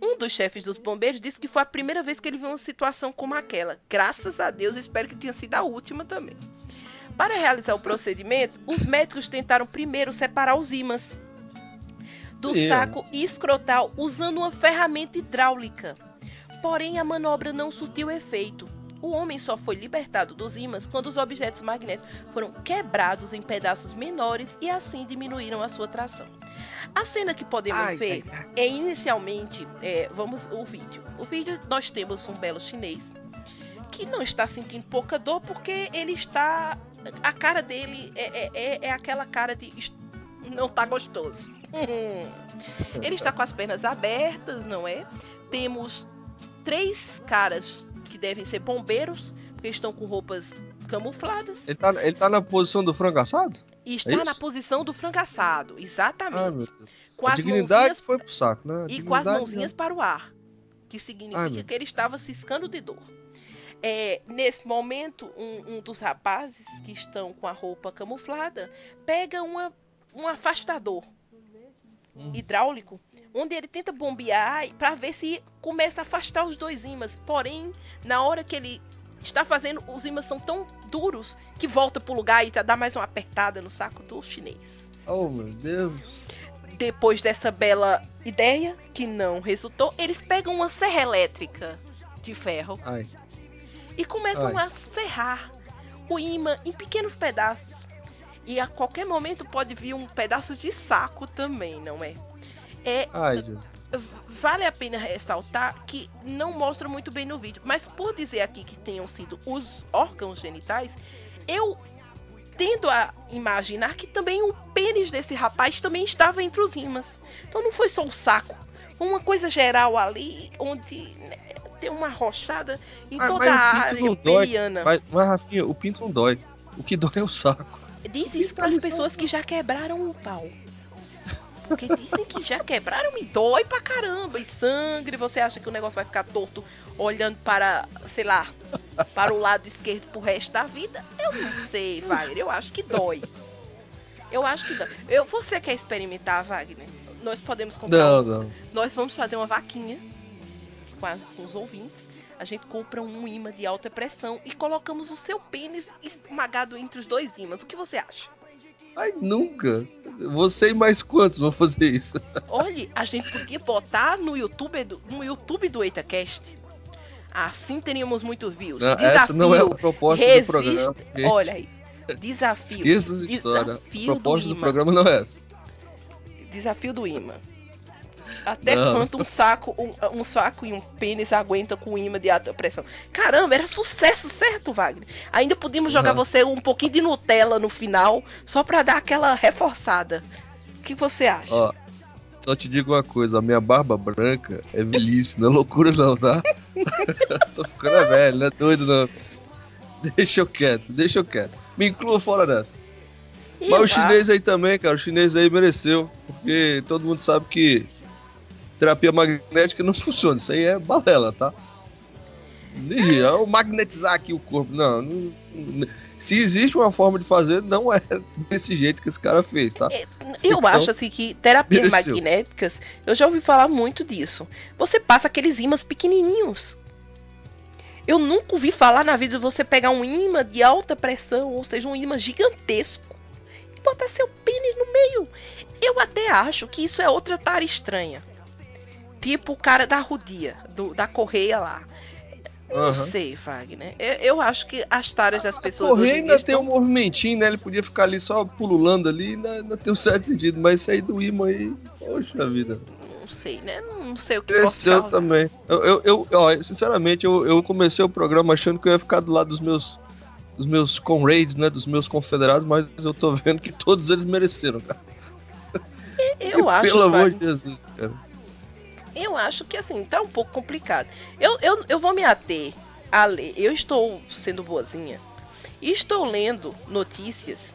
[SPEAKER 4] Um dos chefes dos bombeiros disse que foi a primeira vez que ele viu uma situação como aquela. Graças a Deus, espero que tenha sido a última também. Para realizar o procedimento, os médicos tentaram primeiro separar os ímãs do
[SPEAKER 2] Meu.
[SPEAKER 4] saco escrotal usando uma ferramenta hidráulica. Porém, a manobra não surtiu efeito. O homem só foi libertado dos ímãs quando os objetos magnéticos foram quebrados em pedaços menores e assim diminuíram a sua tração. A cena que podemos
[SPEAKER 2] Ai,
[SPEAKER 4] ver
[SPEAKER 2] ai, ai.
[SPEAKER 4] é inicialmente, é, vamos o vídeo. O vídeo nós temos um belo chinês que não está sentindo pouca dor porque ele está, a cara dele é, é- é- é aquela cara de não tá gostoso. ele está com as pernas abertas, não é? Temos três caras que devem ser bombeiros, porque estão com roupas camufladas.
[SPEAKER 2] Ele tá, ele tá na posição do frango assado?
[SPEAKER 4] E
[SPEAKER 2] É
[SPEAKER 4] está na
[SPEAKER 2] isso?
[SPEAKER 4] posição do frangaçado, exatamente.
[SPEAKER 2] Ai,
[SPEAKER 4] com
[SPEAKER 2] a
[SPEAKER 4] as
[SPEAKER 2] dignidade
[SPEAKER 4] mãozinhas
[SPEAKER 2] foi pro saco, né?
[SPEAKER 4] E com as mãozinhas para o ar, que significa
[SPEAKER 2] Ai,
[SPEAKER 4] que ele estava ciscando de dor. É, nesse momento, um, um dos rapazes que estão com a roupa camuflada pega uma, um afastador
[SPEAKER 2] Hum.
[SPEAKER 4] hidráulico, onde ele tenta bombear para ver se começa a afastar os dois ímãs. Porém, na hora que ele está fazendo, os ímãs são tão duros que volta pro lugar e tá- dá mais uma apertada no saco do chinês.
[SPEAKER 2] Oh, meu Deus.
[SPEAKER 4] Depois dessa bela ideia, que não resultou, eles pegam uma serra elétrica de ferro
[SPEAKER 2] Ai.
[SPEAKER 4] e começam
[SPEAKER 2] Ai.
[SPEAKER 4] a serrar o imã em pequenos pedaços. E a qualquer momento pode vir um pedaço de saco também, não é? É
[SPEAKER 2] Ai, Deus.
[SPEAKER 4] vale a pena ressaltar que não mostra muito bem no vídeo, mas por dizer aqui que tenham sido os órgãos genitais, eu tendo a imaginar que também o pênis desse rapaz também estava entre os rimas. Então não foi só o saco, foi uma coisa geral ali, onde né, tem uma rochada em
[SPEAKER 2] Ah,
[SPEAKER 4] toda a área peniana.
[SPEAKER 2] Mas, mas, Rafinha, o pinto não dói. O que dói é o saco.
[SPEAKER 4] Diz isso para as pessoas que já quebraram o pau. Porque dizem que já quebraram e dói pra caramba. E sangue, você acha que o negócio vai ficar torto olhando para, sei lá, para o lado esquerdo pro resto da vida? Eu não sei, Wagner. Eu acho que dói. Eu acho que dói. Eu, você quer experimentar, Wagner? Nós podemos comprar.
[SPEAKER 2] Não,
[SPEAKER 4] um-
[SPEAKER 2] não.
[SPEAKER 4] Nós vamos fazer uma vaquinha com, as- com os ouvintes. A gente compra um imã de alta pressão e colocamos o seu pênis esmagado entre os dois ímãs. O que você acha?
[SPEAKER 2] Ai, nunca. Você e mais quantos vão fazer isso?
[SPEAKER 4] Olha, a gente podia botar no YouTube do, no YouTube do EitaCast. Assim teríamos muito views.
[SPEAKER 2] Não, essa não é a
[SPEAKER 4] Desafio,
[SPEAKER 2] proposta
[SPEAKER 4] resiste-
[SPEAKER 2] do programa. gente.
[SPEAKER 4] Olha aí. Desafio.
[SPEAKER 2] Esqueça essa história. A
[SPEAKER 4] Desafio
[SPEAKER 2] proposta
[SPEAKER 4] do
[SPEAKER 2] do programa não é essa.
[SPEAKER 4] Desafio do imã. Até
[SPEAKER 2] Não.
[SPEAKER 4] quanto um saco, um, um saco e um pênis aguenta com imã de alta pressão. Caramba, era sucesso, certo, Wagner? Ainda podíamos jogar
[SPEAKER 2] Uhum.
[SPEAKER 4] você um pouquinho de Nutella no final, só pra dar aquela reforçada. O que você acha?
[SPEAKER 2] Ó, só te digo uma coisa, a minha barba branca é velhice, não é loucura não, tá? Tô ficando velho, não é doido não. Deixa eu quieto, deixa eu quieto. Me inclua fora dessa. Mas o chinês aí também, cara, o chinês aí mereceu. Porque todo mundo sabe que terapia magnética não funciona. Isso aí é balela, tá? Não existe. É o magnetizar aqui o corpo. Não, não- não- Se existe uma forma de fazer, não é desse jeito que esse cara fez, tá?
[SPEAKER 4] Eu
[SPEAKER 2] Então,
[SPEAKER 4] acho assim que terapias
[SPEAKER 2] mereceu.
[SPEAKER 4] magnéticas, eu já ouvi falar muito disso. Você passa aqueles ímãs pequenininhos. Eu nunca ouvi falar na vida de você pegar um imã de alta pressão, ou seja, um imã gigantesco, e botar seu pênis no meio. Eu até acho que isso é outra tara estranha. Tipo o cara da rodia, do- da correia lá. Não
[SPEAKER 2] Aham.
[SPEAKER 4] sei, Wagner. Eu, eu acho que as taras das pessoas.
[SPEAKER 2] Correr
[SPEAKER 4] hoje em
[SPEAKER 2] ainda tem um movimentinho, né? Ele podia ficar ali só pululando ali, ainda, ainda tem um certo sentido. Mas isso aí do imã aí, poxa vida.
[SPEAKER 4] Não sei, né? Não sei o que
[SPEAKER 2] Cresceu também. Eu, eu, eu- ó, sinceramente, eu, eu comecei o programa achando que eu ia ficar do lado dos meus dos meus comrades, né? Dos meus confederados, mas eu tô vendo que todos eles mereceram, cara.
[SPEAKER 4] Eu acho,
[SPEAKER 2] Pelo amor de Jesus, cara.
[SPEAKER 4] Eu acho que assim, tá um pouco complicado. Eu, eu, eu vou me ater a ler. Eu estou sendo boazinha e estou lendo notícias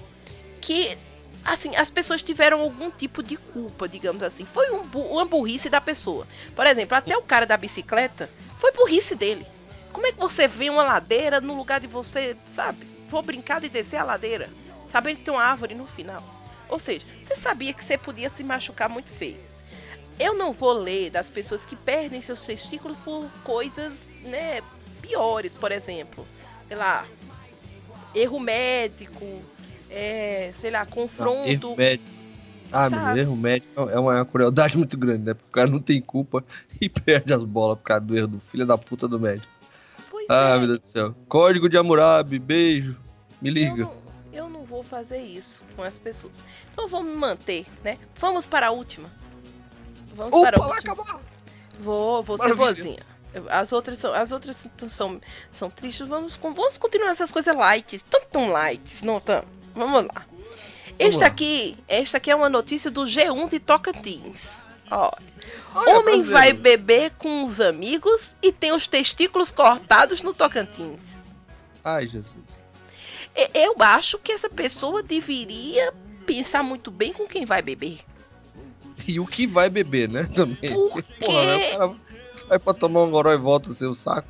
[SPEAKER 4] que, assim, as pessoas tiveram algum tipo de culpa, digamos assim. Foi um, uma burrice da pessoa. Por exemplo, até o cara da bicicleta foi burrice dele. Como é que você vê uma ladeira no lugar de você, sabe? Vou brincar de descer a ladeira, sabendo que tem uma árvore no final. Ou seja, você sabia que você podia se machucar muito feio. Eu não vou ler das pessoas que perdem seus testículos por coisas, né, piores, por exemplo. Sei lá, erro médico, é, sei lá,
[SPEAKER 2] Não,
[SPEAKER 4] confronto.
[SPEAKER 2] erro médico. Ah, meu, erro médico é uma crueldade muito grande, né? Porque o cara não tem culpa e perde as bolas por causa do erro do filho da puta do médico.
[SPEAKER 4] Pois
[SPEAKER 2] Ah,
[SPEAKER 4] é,
[SPEAKER 2] meu Deus do céu. Código de Hammurabi, beijo. Me
[SPEAKER 4] eu
[SPEAKER 2] liga.
[SPEAKER 4] não, eu não vou fazer isso com as pessoas. Então vamos me manter, né? Vamos para a última. Vamos para
[SPEAKER 2] Opa, vai
[SPEAKER 4] última.
[SPEAKER 2] acabar.
[SPEAKER 4] Vou, vou ser boazinha. As outras são, as outras são- são, são tristes. Vamos, vamos continuar essas coisas light. Tão tão light, não tão. Vamos lá. Esta aqui, esta aqui é uma notícia do G1 de Tocantins. Olha,
[SPEAKER 2] Olha,
[SPEAKER 4] homem
[SPEAKER 2] brasileiro.
[SPEAKER 4] vai beber com os amigos e tem os testículos cortados no Tocantins.
[SPEAKER 2] Ai, Jesus.
[SPEAKER 4] Eu acho que essa pessoa deveria pensar muito bem com quem vai beber.
[SPEAKER 2] E o que vai beber, né? Também.
[SPEAKER 4] Por
[SPEAKER 2] Porra, né?
[SPEAKER 4] quê?
[SPEAKER 2] O cara sai pra tomar um goró e volta sem o saco.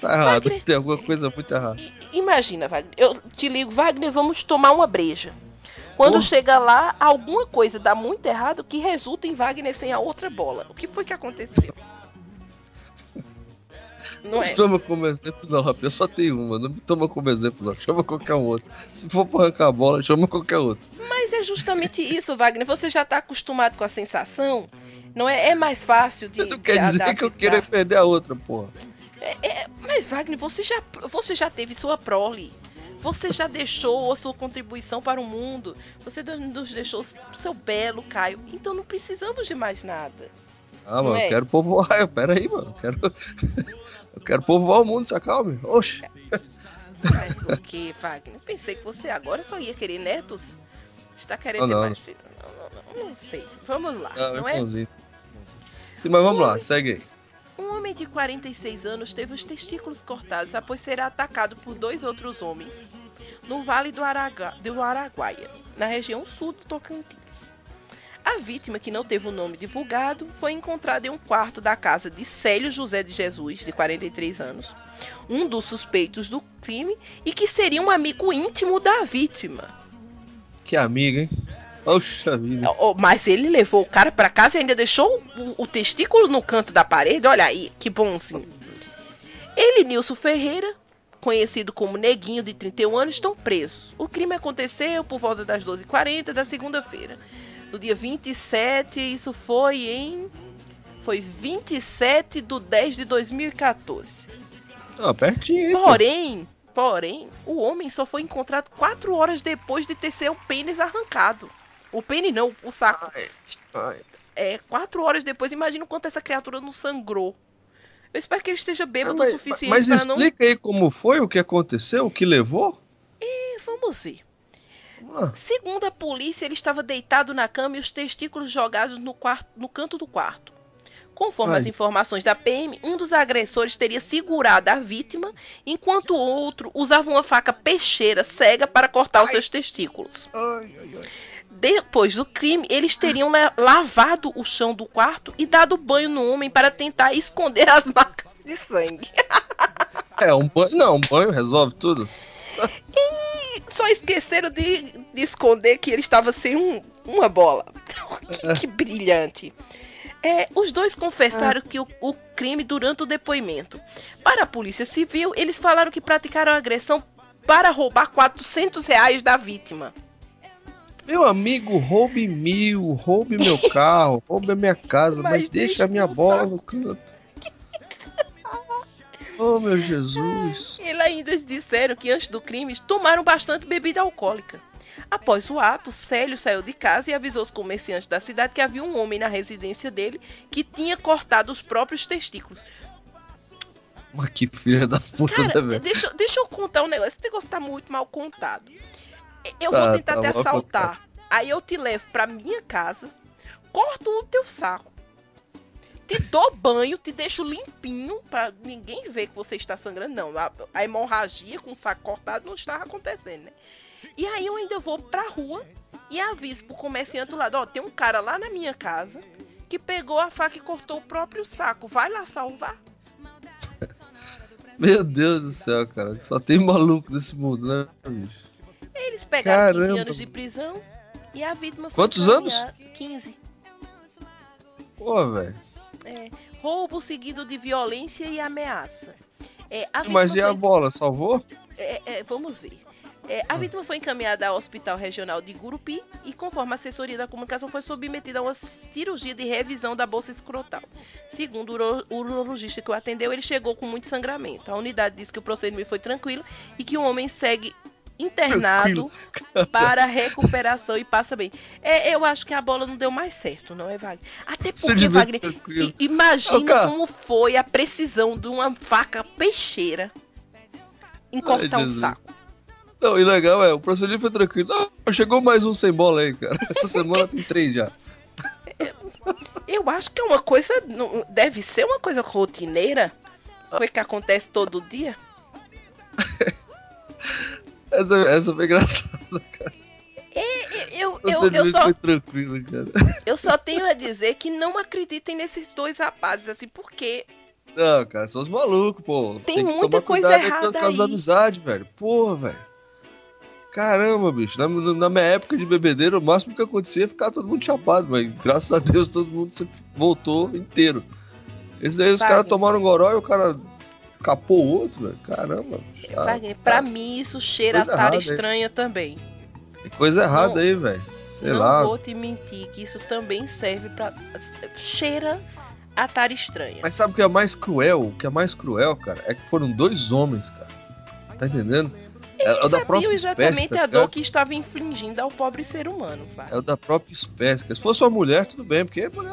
[SPEAKER 2] Tá errado.
[SPEAKER 4] Wagner.
[SPEAKER 2] Tem alguma coisa muito errada.
[SPEAKER 4] Imagina, Wagner. Eu te ligo, Wagner, vamos tomar uma breja. Quando
[SPEAKER 2] Porra.
[SPEAKER 4] chega lá, alguma coisa dá muito errado que resulta em Wagner sem a outra bola. O que foi que aconteceu? Não é?
[SPEAKER 2] Toma como exemplo, não, rapaz. Eu só tenho uma. Não me toma como exemplo, não. Chama qualquer outro. Se for pra arrancar a bola, chama qualquer outro.
[SPEAKER 4] Mas é justamente isso, Wagner. Você já tá acostumado com a sensação? Não é? É mais fácil de.
[SPEAKER 2] Não quer dizer que eu
[SPEAKER 4] adaptar.
[SPEAKER 2] queira perder a outra, porra.
[SPEAKER 4] Mas, Wagner, você já, você já teve sua prole. Você já deixou a sua contribuição para o mundo. Você nos deixou o seu belo, Caio. Então não precisamos de mais nada.
[SPEAKER 2] Ah,
[SPEAKER 4] Não
[SPEAKER 2] mano,
[SPEAKER 4] é?
[SPEAKER 2] eu quero povoar. Pera aí, mano. Eu quero, eu quero povoar o mundo, se acalme. Oxe.
[SPEAKER 4] Mas o que, Wagner? Pensei que você agora só ia querer netos. Está querendo
[SPEAKER 2] Ah,
[SPEAKER 4] ter
[SPEAKER 2] não.
[SPEAKER 4] mais filhos? Não, não, não, não sei. Vamos lá,
[SPEAKER 2] Ah,
[SPEAKER 4] não é?
[SPEAKER 2] irmãozinho. Sim, mas vamos lá, segue aí.
[SPEAKER 4] Um homem de 46 anos teve os testículos cortados após ser atacado por dois outros homens no Vale do, Araga- do Araguaia, na região sul do Tocantins. A vítima, que não teve o nome divulgado, foi encontrada em um quarto da casa de Célio José de Jesus, de 43 anos, um dos suspeitos do crime e que seria um amigo íntimo da vítima.
[SPEAKER 2] Que amiga, hein? Poxa vida.
[SPEAKER 4] Mas ele levou o cara pra casa e ainda deixou o, o testículo no canto da parede. Olha aí, que bonzinho. Ele e Nilson Ferreira, conhecido como Neguinho, de 31 anos, estão presos. O crime aconteceu por volta das 12h40 da segunda-feira. No dia 27, isso foi em. Foi 27 de 10 de 2014.
[SPEAKER 2] Ó, pertinho.
[SPEAKER 4] Porém, porém, o homem só foi encontrado quatro horas depois de ter seu pênis arrancado. O pênis não, o saco.
[SPEAKER 2] Ai,
[SPEAKER 4] É, quatro horas depois, imagina o quanto essa criatura não sangrou. Eu espero que ele esteja bêbado
[SPEAKER 2] mas,
[SPEAKER 4] o suficiente
[SPEAKER 2] mas
[SPEAKER 4] para não.
[SPEAKER 2] explica aí como foi, o que aconteceu, o que levou.
[SPEAKER 4] É, Vamos ver.
[SPEAKER 2] Lá.
[SPEAKER 4] Segundo a polícia, ele estava deitado na cama e os testículos jogados no, quarto, no canto do quarto. Conforme
[SPEAKER 2] Ai.
[SPEAKER 4] as informações da PM, um dos agressores teria segurado a vítima, enquanto o outro usava uma faca peixeira cega para cortar os seus testículos.
[SPEAKER 2] Ai, ai, ai.
[SPEAKER 4] Depois do crime, eles teriam la- lavado o chão do quarto e dado banho no homem para tentar esconder as marcas de sangue.
[SPEAKER 2] É, um banho. Não, um banho resolve tudo.
[SPEAKER 4] Só esqueceram de, de esconder que ele estava sem um- uma bola. que, que brilhante. É, os dois confessaram que o, o crime durante o depoimento. Para a Polícia Civil, eles falaram que praticaram a agressão para roubar 400 reais da vítima.
[SPEAKER 2] Meu amigo, roube mil, roube meu carro, roube a minha casa, mas,
[SPEAKER 4] Mas
[SPEAKER 2] deixa a minha bola no canto. Oh, meu Jesus.
[SPEAKER 4] Eles ainda disseram que antes do crime tomaram bastante bebida alcoólica. Após o ato, Célio saiu de casa e avisou os comerciantes da cidade que havia um homem na residência dele que tinha cortado os próprios testículos.
[SPEAKER 2] Mas que filha das putas, né,
[SPEAKER 4] Cara,
[SPEAKER 2] velho?
[SPEAKER 4] deixa, deixa eu contar um negócio. Esse negócio tá muito mal contado. Eu
[SPEAKER 2] Tá,
[SPEAKER 4] vou tentar
[SPEAKER 2] tá
[SPEAKER 4] te assaltar. Aí eu te levo pra minha casa, corto o teu saco, te dou banho, te deixo limpinho pra ninguém ver que você está sangrando. Não, a, a hemorragia com o saco cortado não estava acontecendo, né? E aí eu ainda vou pra rua e aviso pro comerciante do lado, ó, tem um cara lá na minha casa que pegou a faca e cortou o próprio saco. Vai lá salvar.
[SPEAKER 2] Meu Deus do céu, cara. Só tem maluco nesse mundo, né, bicho?
[SPEAKER 4] Eles pegaram 15
[SPEAKER 2] Caramba.
[SPEAKER 4] anos de prisão e a vítima foi
[SPEAKER 2] Quantos anos?
[SPEAKER 4] encaminhada- 15.
[SPEAKER 2] Pô, velho.
[SPEAKER 4] É, roubo seguido de violência e ameaça. É,
[SPEAKER 2] Mas e a
[SPEAKER 4] foi-
[SPEAKER 2] bola? Salvou?
[SPEAKER 4] é, é, vamos ver. É, a vítima foi encaminhada ao Hospital Regional de Gurupi e, conforme a assessoria da comunicação, foi submetida a uma cirurgia de revisão da bolsa escrotal. Segundo o urologista que o atendeu, ele chegou com muito sangramento. A unidade disse que o procedimento foi tranquilo e que o homem segue internado para recuperação e passa bem. É, eu acho que a bola não deu mais certo, não é, Wagner? Até porque, Wagner,
[SPEAKER 2] tranquilo.
[SPEAKER 4] imagina como foi a precisão de uma faca peixeira em cortar um
[SPEAKER 2] Jesus.
[SPEAKER 4] saco.
[SPEAKER 2] Não, e legal é, o procedimento foi tranquilo. Ah, chegou mais um sem bola aí, cara. Essa semana tem três já.
[SPEAKER 4] Eu acho que é uma coisa. Deve ser uma coisa rotineira. Foi que acontece todo dia.
[SPEAKER 2] Essa, essa foi engraçada, cara.
[SPEAKER 4] Eu,
[SPEAKER 2] O
[SPEAKER 4] eu, eu,
[SPEAKER 2] serviço
[SPEAKER 4] só,
[SPEAKER 2] foi tranquilo, cara.
[SPEAKER 4] eu só tenho a dizer que não acreditem nesses dois rapazes, assim, porque
[SPEAKER 2] Não, cara, são os malucos, pô.
[SPEAKER 4] Tem
[SPEAKER 2] que
[SPEAKER 4] muita
[SPEAKER 2] tomar
[SPEAKER 4] coisa
[SPEAKER 2] aí
[SPEAKER 4] errada
[SPEAKER 2] com, com as
[SPEAKER 4] aí.
[SPEAKER 2] amizades, velho. Porra, velho. Caramba, bicho. Na, na minha época de bebedeiro, o máximo que acontecia é ficar todo mundo chapado, mas graças a Deus todo mundo sempre voltou inteiro. Esse daí os caras tomaram um goró e o cara capou o outro, velho. Caramba, bicho. Ah,
[SPEAKER 4] Wagner, pra mim isso cheira a
[SPEAKER 2] Coisa
[SPEAKER 4] tara
[SPEAKER 2] errada, hein?
[SPEAKER 4] estranha também.
[SPEAKER 2] Tem coisa errada
[SPEAKER 4] Não-
[SPEAKER 2] aí, velho. Sei
[SPEAKER 4] não
[SPEAKER 2] lá.
[SPEAKER 4] vou te mentir que isso também serve pra. cheira a tara estranha.
[SPEAKER 2] Mas sabe o que é mais cruel? O que é mais cruel, cara, é que foram dois homens, cara. Tá entendendo? É, é o
[SPEAKER 4] Eles
[SPEAKER 2] da própria
[SPEAKER 4] exatamente
[SPEAKER 2] espécie, tá
[SPEAKER 4] a dor que estava infligindo ao pobre ser humano.
[SPEAKER 2] É o da própria espécie. Se fosse uma mulher, tudo bem, porque mulher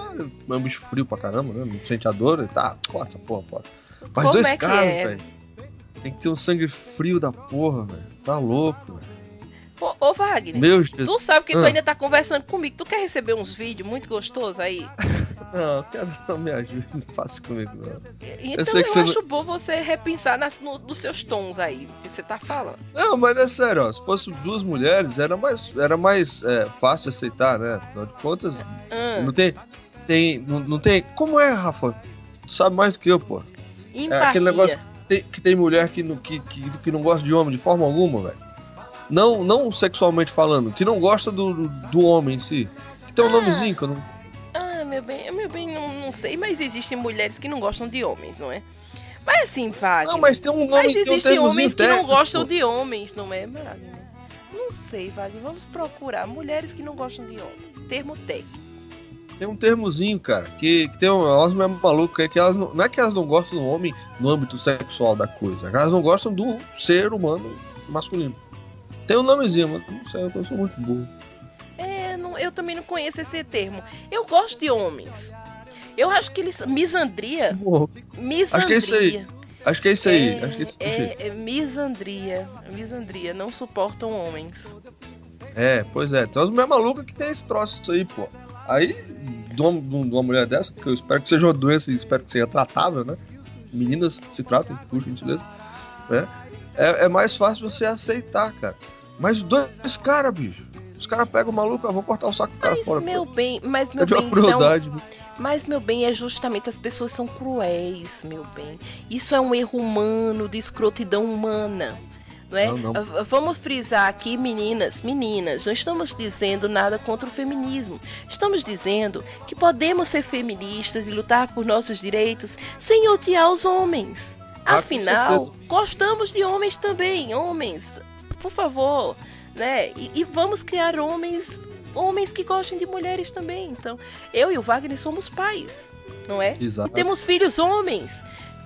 [SPEAKER 2] é um bicho frio pra caramba, né? Não sente a dor, tá, corta essa porra, porra. Mas
[SPEAKER 4] Como
[SPEAKER 2] dois
[SPEAKER 4] é
[SPEAKER 2] caras,
[SPEAKER 4] é?
[SPEAKER 2] velho. Tem que ter um sangue frio da porra, velho. Tá louco, velho.
[SPEAKER 4] Ô, ô Wagner,
[SPEAKER 2] Meu Jesus.
[SPEAKER 4] tu sabe que tu
[SPEAKER 2] Ah.
[SPEAKER 4] ainda tá conversando comigo. Tu quer receber uns vídeos muito gostosos aí?
[SPEAKER 2] Não, eu quero não me ajude, não faça comigo, não.
[SPEAKER 4] Então eu,
[SPEAKER 2] que você não-
[SPEAKER 4] acho bom você repensar nas, no, nos seus tons aí, que você tá falando.
[SPEAKER 2] Não, mas é sério, ó. Se fosse duas mulheres, era mais, era mais é, fácil aceitar, né? Afinal de contas,
[SPEAKER 4] Ah,
[SPEAKER 2] não tem. Tem. Não, não tem. Como é, Rafa? Tu sabe mais do que eu, pô.
[SPEAKER 4] Empatia.
[SPEAKER 2] aquele negócio- Tem- que tem mulher que, não- que, que, que não gosta de homem de forma alguma, velho. Não, não sexualmente falando, que não gosta do, do homem em si. Que tem um
[SPEAKER 4] Ah.
[SPEAKER 2] nomezinho que eu não.
[SPEAKER 4] Ah, meu bem, meu bem, não, não sei, mas existem mulheres que não gostam de homens, não é? Mas assim, Wagner.
[SPEAKER 2] Não, mas tem um nome,
[SPEAKER 4] Mas
[SPEAKER 2] tem um
[SPEAKER 4] existem homens que não gostam
[SPEAKER 2] pô.
[SPEAKER 4] de homens, não é, Wagner? Não sei, Wagner. Vamos procurar mulheres que não gostam de homens. Termo técnico.
[SPEAKER 2] Tem um termozinho, cara, que, que tem um, elas mesmo malucas, é que elas não, não é que elas não gostam do homem no âmbito sexual da coisa, é elas não gostam do ser humano masculino. Tem um nomezinho, mas não sei, eu sou muito burro.
[SPEAKER 4] É, não- eu também não conheço esse termo. Eu gosto de homens. Eu acho que eles. Misandria.
[SPEAKER 2] Burro.
[SPEAKER 4] Misandria.
[SPEAKER 2] Acho que é isso aí. Acho que é isso aí,
[SPEAKER 4] É,
[SPEAKER 2] acho que é isso
[SPEAKER 4] é, é misandria. Misandria. Não suportam homens.
[SPEAKER 2] É, pois é. Tem umas mulheres malucas que tem esse troço aí, pô. Aí, de uma, de uma mulher dessa, que eu espero que seja uma doença e espero que seja tratável, né? Meninas se tratem, por gentileza. Né? É, é mais fácil você aceitar, cara. Mas os dois caras, bicho. Os caras pegam o maluco, eu vou cortar o saco do cara
[SPEAKER 4] Mas
[SPEAKER 2] fora.
[SPEAKER 4] meu
[SPEAKER 2] pô.
[SPEAKER 4] bem, mas
[SPEAKER 2] É
[SPEAKER 4] meu
[SPEAKER 2] de uma
[SPEAKER 4] bem, é
[SPEAKER 2] crueldade.
[SPEAKER 4] Mas, meu bem, é justamente as pessoas são cruéis, meu bem. Isso é um erro humano, de escrotidão humana. Não é?
[SPEAKER 2] Não, não.
[SPEAKER 4] Vamos frisar aqui, meninas, meninas, não estamos dizendo nada contra o feminismo. Estamos dizendo que podemos ser feministas e lutar por nossos direitos sem odiar os homens.
[SPEAKER 2] Ah,
[SPEAKER 4] Afinal, gostamos de homens também, homens. Por favor, né? E, e vamos criar homens, homens que gostem de mulheres também. Então, eu e o Wagner somos pais, não é?
[SPEAKER 2] Exato.
[SPEAKER 4] E temos filhos homens.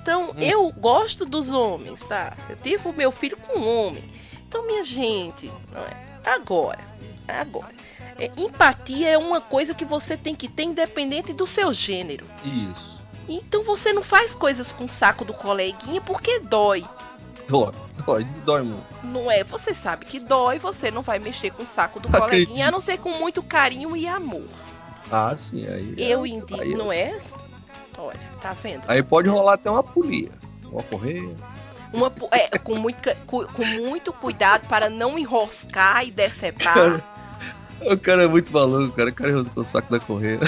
[SPEAKER 4] Então, eu gosto dos homens, tá? Eu tive o meu filho com um homem. Então, minha gente, não é? Agora, agora. é, empatia é uma coisa que você tem que ter independente do seu gênero.
[SPEAKER 2] Isso.
[SPEAKER 4] Então você não faz coisas com o saco do coleguinha porque dói.
[SPEAKER 2] Dói, dói, dói muito.
[SPEAKER 4] Não é? Você sabe que dói, você não vai mexer com o saco do
[SPEAKER 2] Acredito.
[SPEAKER 4] coleguinha, a não ser com muito carinho e amor.
[SPEAKER 2] Ah, sim, aí.
[SPEAKER 4] Eu
[SPEAKER 2] aí-
[SPEAKER 4] indico,
[SPEAKER 2] aí-
[SPEAKER 4] não é? Olha, tá vendo?
[SPEAKER 2] Aí pode rolar até uma polia. Uma correia.
[SPEAKER 4] Uma, é, com, muito, com muito cuidado para não enroscar e decepar.
[SPEAKER 2] Cara. O cara é muito maluco, cara. O cara enroscou o saco da correia.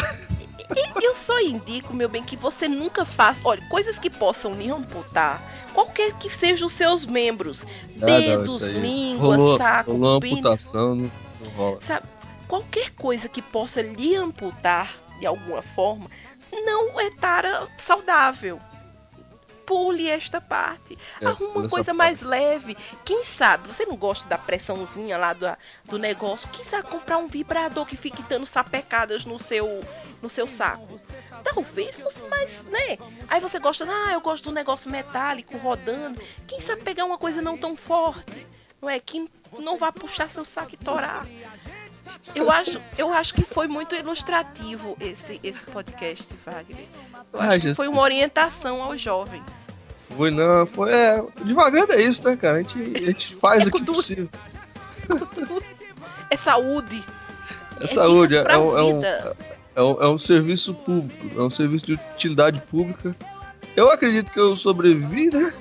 [SPEAKER 4] Eu só indico, meu bem, que você nunca faça. Olha, coisas que possam lhe amputar. Qualquer que sejam os seus membros.
[SPEAKER 2] Ah, não,
[SPEAKER 4] Dedos,
[SPEAKER 2] aí.
[SPEAKER 4] língua,
[SPEAKER 2] rolou,
[SPEAKER 4] saco,
[SPEAKER 2] rolou
[SPEAKER 4] pênis.
[SPEAKER 2] amputação, não, não rola.
[SPEAKER 4] Sabe, qualquer coisa que possa lhe amputar de alguma forma não é tara saudável. Pule esta parte.
[SPEAKER 2] É,
[SPEAKER 4] Arruma uma coisa
[SPEAKER 2] parte.
[SPEAKER 4] mais leve. Quem sabe, você não gosta da pressãozinha lá do, do negócio, quiser comprar um vibrador que fique dando sapecadas no seu, no seu saco. Talvez fosse mais, né? Aí você gosta, ah, eu gosto do negócio metálico rodando. Quem sabe pegar uma coisa não tão forte, não é? Que não vá puxar seu saco e torar. Eu acho, eu acho que foi muito ilustrativo esse, esse podcast, Wagner. Eu acho que foi uma orientação aos jovens.
[SPEAKER 2] Foi não, foi. É, devagando é isso, né, cara? A gente, a gente faz
[SPEAKER 4] É
[SPEAKER 2] o que
[SPEAKER 4] com
[SPEAKER 2] possível.
[SPEAKER 4] É saúde.
[SPEAKER 2] É saúde, é,
[SPEAKER 4] pra
[SPEAKER 2] um, é, um,
[SPEAKER 4] vida.
[SPEAKER 2] é, um, é um serviço público, é um serviço de utilidade pública. Eu acredito que eu sobrevivi, né?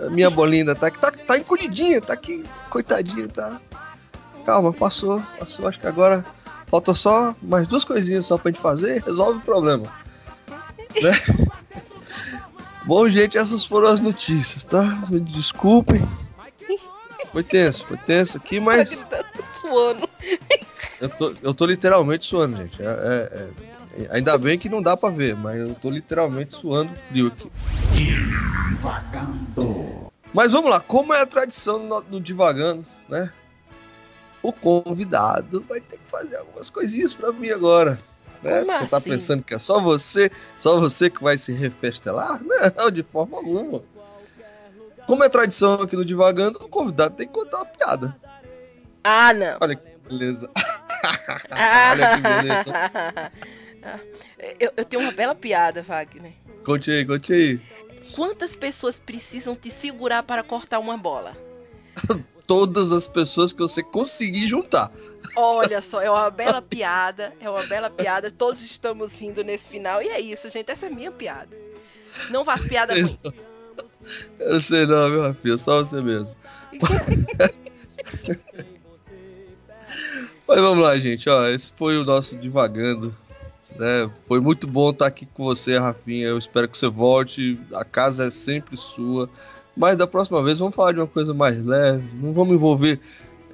[SPEAKER 2] A minha bolinha ainda tá tá, tá encolhidinha, tá aqui, coitadinha, tá. Calma, passou, passou. Acho que agora falta só mais duas coisinhas só pra gente fazer, resolve o problema. Né? Bom, gente, essas foram as notícias, tá? Me desculpem. Foi tenso, foi tenso aqui, mas.
[SPEAKER 4] Tá suando.
[SPEAKER 2] Eu tô, eu tô literalmente suando, gente. É, é- é- ainda bem que não dá pra ver, mas eu tô literalmente suando frio aqui. Mas vamos lá, como é a tradição no, no Divagando, né? O convidado vai ter que fazer algumas coisinhas pra mim agora. Né? Você tá
[SPEAKER 4] assim?
[SPEAKER 2] pensando que é só você, só você que vai se refestelar? Não, de forma alguma. Como é tradição aqui no Divagando, o convidado tem que contar uma piada.
[SPEAKER 4] Ah, não.
[SPEAKER 2] Olha que beleza. Olha que beleza.
[SPEAKER 4] eu, eu tenho uma bela piada, Wagner.
[SPEAKER 2] Conte aí, conte aí.
[SPEAKER 4] Quantas pessoas precisam te segurar para cortar uma bola?
[SPEAKER 2] Todas as pessoas que você conseguir juntar.
[SPEAKER 4] Olha só, é uma bela piada, é uma bela piada. Todos estamos rindo nesse final e é isso, gente. Essa é a minha piada. Não faz piada
[SPEAKER 2] Sei
[SPEAKER 4] ruim.
[SPEAKER 2] não. Eu sei não, meu Rafinha, só você mesmo. Mas vamos lá, gente, ó, esse foi o nosso divagando, né? Foi muito bom estar aqui com você, Rafinha. Eu espero que você volte. A casa é sempre sua. Mas da próxima vez vamos falar de uma coisa mais leve. Não vamos envolver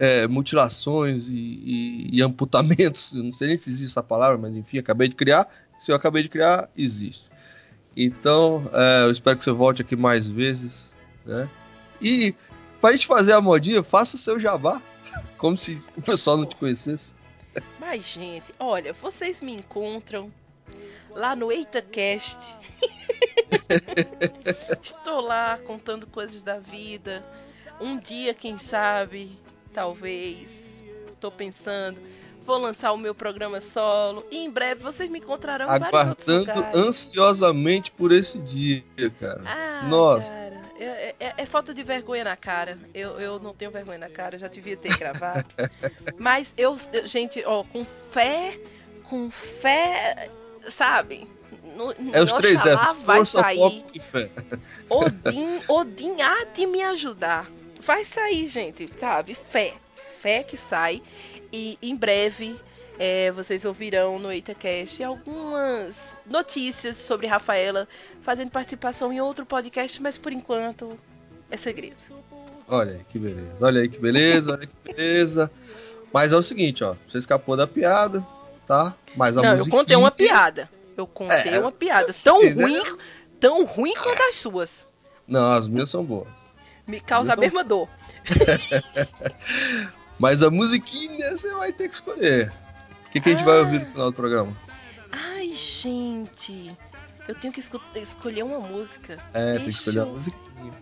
[SPEAKER 2] é, mutilações e, e- e amputamentos. Não sei nem se existe essa palavra, mas enfim, acabei de criar. Se eu acabei de criar, existe. Então, é, eu espero que você volte aqui mais vezes, né? E pra gente fazer a modinha, faça o seu jabá. Como se o pessoal não te conhecesse.
[SPEAKER 4] Mas, gente, olha, vocês me encontram lá no EitaCast. Estou lá contando coisas da vida. Um dia, quem sabe, talvez, estou pensando, vou lançar o meu programa solo. E em breve vocês me encontrarão
[SPEAKER 2] Aguardando ansiosamente por esse dia, cara.
[SPEAKER 4] Ah,
[SPEAKER 2] Nossa.
[SPEAKER 4] cara, é, é- é falta de vergonha na cara. Eu, eu não tenho vergonha na cara, eu já devia ter gravado. Mas eu, eu- gente, ó, com fé, com fé, sabe? No,
[SPEAKER 2] É os três Fs.
[SPEAKER 4] vai
[SPEAKER 2] Força,
[SPEAKER 4] sair.
[SPEAKER 2] foco e fé.
[SPEAKER 4] Odin, Odin há de me ajudar. Vai sair, gente, sabe? Fé. Fé que sai. E em breve é, vocês ouvirão no EitaCast algumas notícias sobre Rafaela fazendo participação em outro podcast, mas por enquanto é segredo.
[SPEAKER 2] Olha aí que beleza. Olha aí que beleza, olha que beleza. Mas é o seguinte, ó. Você escapou da piada, tá? Mas a
[SPEAKER 4] Não, eu contei uma piada. Eu contei
[SPEAKER 2] É,
[SPEAKER 4] uma piada. Tão
[SPEAKER 2] sei, né?
[SPEAKER 4] ruim, tão ruim quanto as suas.
[SPEAKER 2] Não, as minhas são boas.
[SPEAKER 4] Me causa a
[SPEAKER 2] Isso-
[SPEAKER 4] mesma dor.
[SPEAKER 2] Mas a musiquinha você vai ter que escolher. O que, que a gente vai
[SPEAKER 4] Ah.
[SPEAKER 2] ouvir no final do programa?
[SPEAKER 4] Ai, gente. Eu tenho que escolher uma música.
[SPEAKER 2] É, tem que escolher
[SPEAKER 4] Deixa
[SPEAKER 2] uma musiquinha.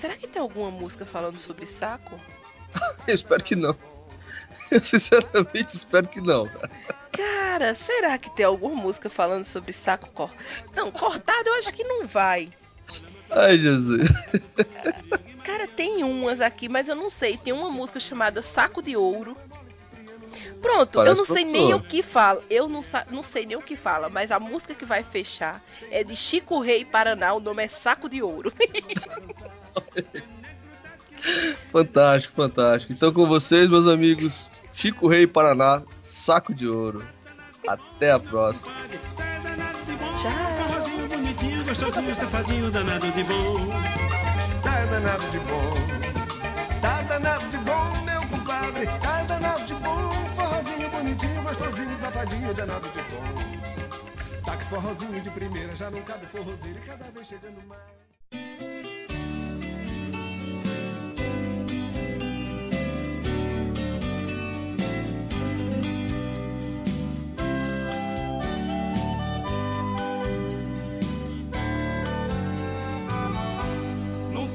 [SPEAKER 4] Será que tem alguma música falando sobre saco?
[SPEAKER 2] Eu espero que não. Eu sinceramente espero que não. cara.
[SPEAKER 4] Será que tem alguma música falando sobre saco cortado? Não, cortado eu acho que não vai.
[SPEAKER 2] Ai, Jesus.
[SPEAKER 4] Cara, tem umas aqui, mas eu não sei. Tem uma música chamada Saco de Ouro. Pronto,
[SPEAKER 2] Parece
[SPEAKER 4] eu não sei nem o que fala. Eu não, não sei nem o que fala, mas a música que vai fechar é de Chico Rei Paraná. O nome é Saco de Ouro.
[SPEAKER 2] Fantástico, fantástico. Então com vocês, meus amigos, Chico Rei Paraná, saco de ouro. Até a próxima.
[SPEAKER 4] Tchau.
[SPEAKER 1] Forrozinho.
[SPEAKER 3] Tá. Tá. Tá. Tá de primeira, já não cabe forrozeiro e cada vez chegando mais.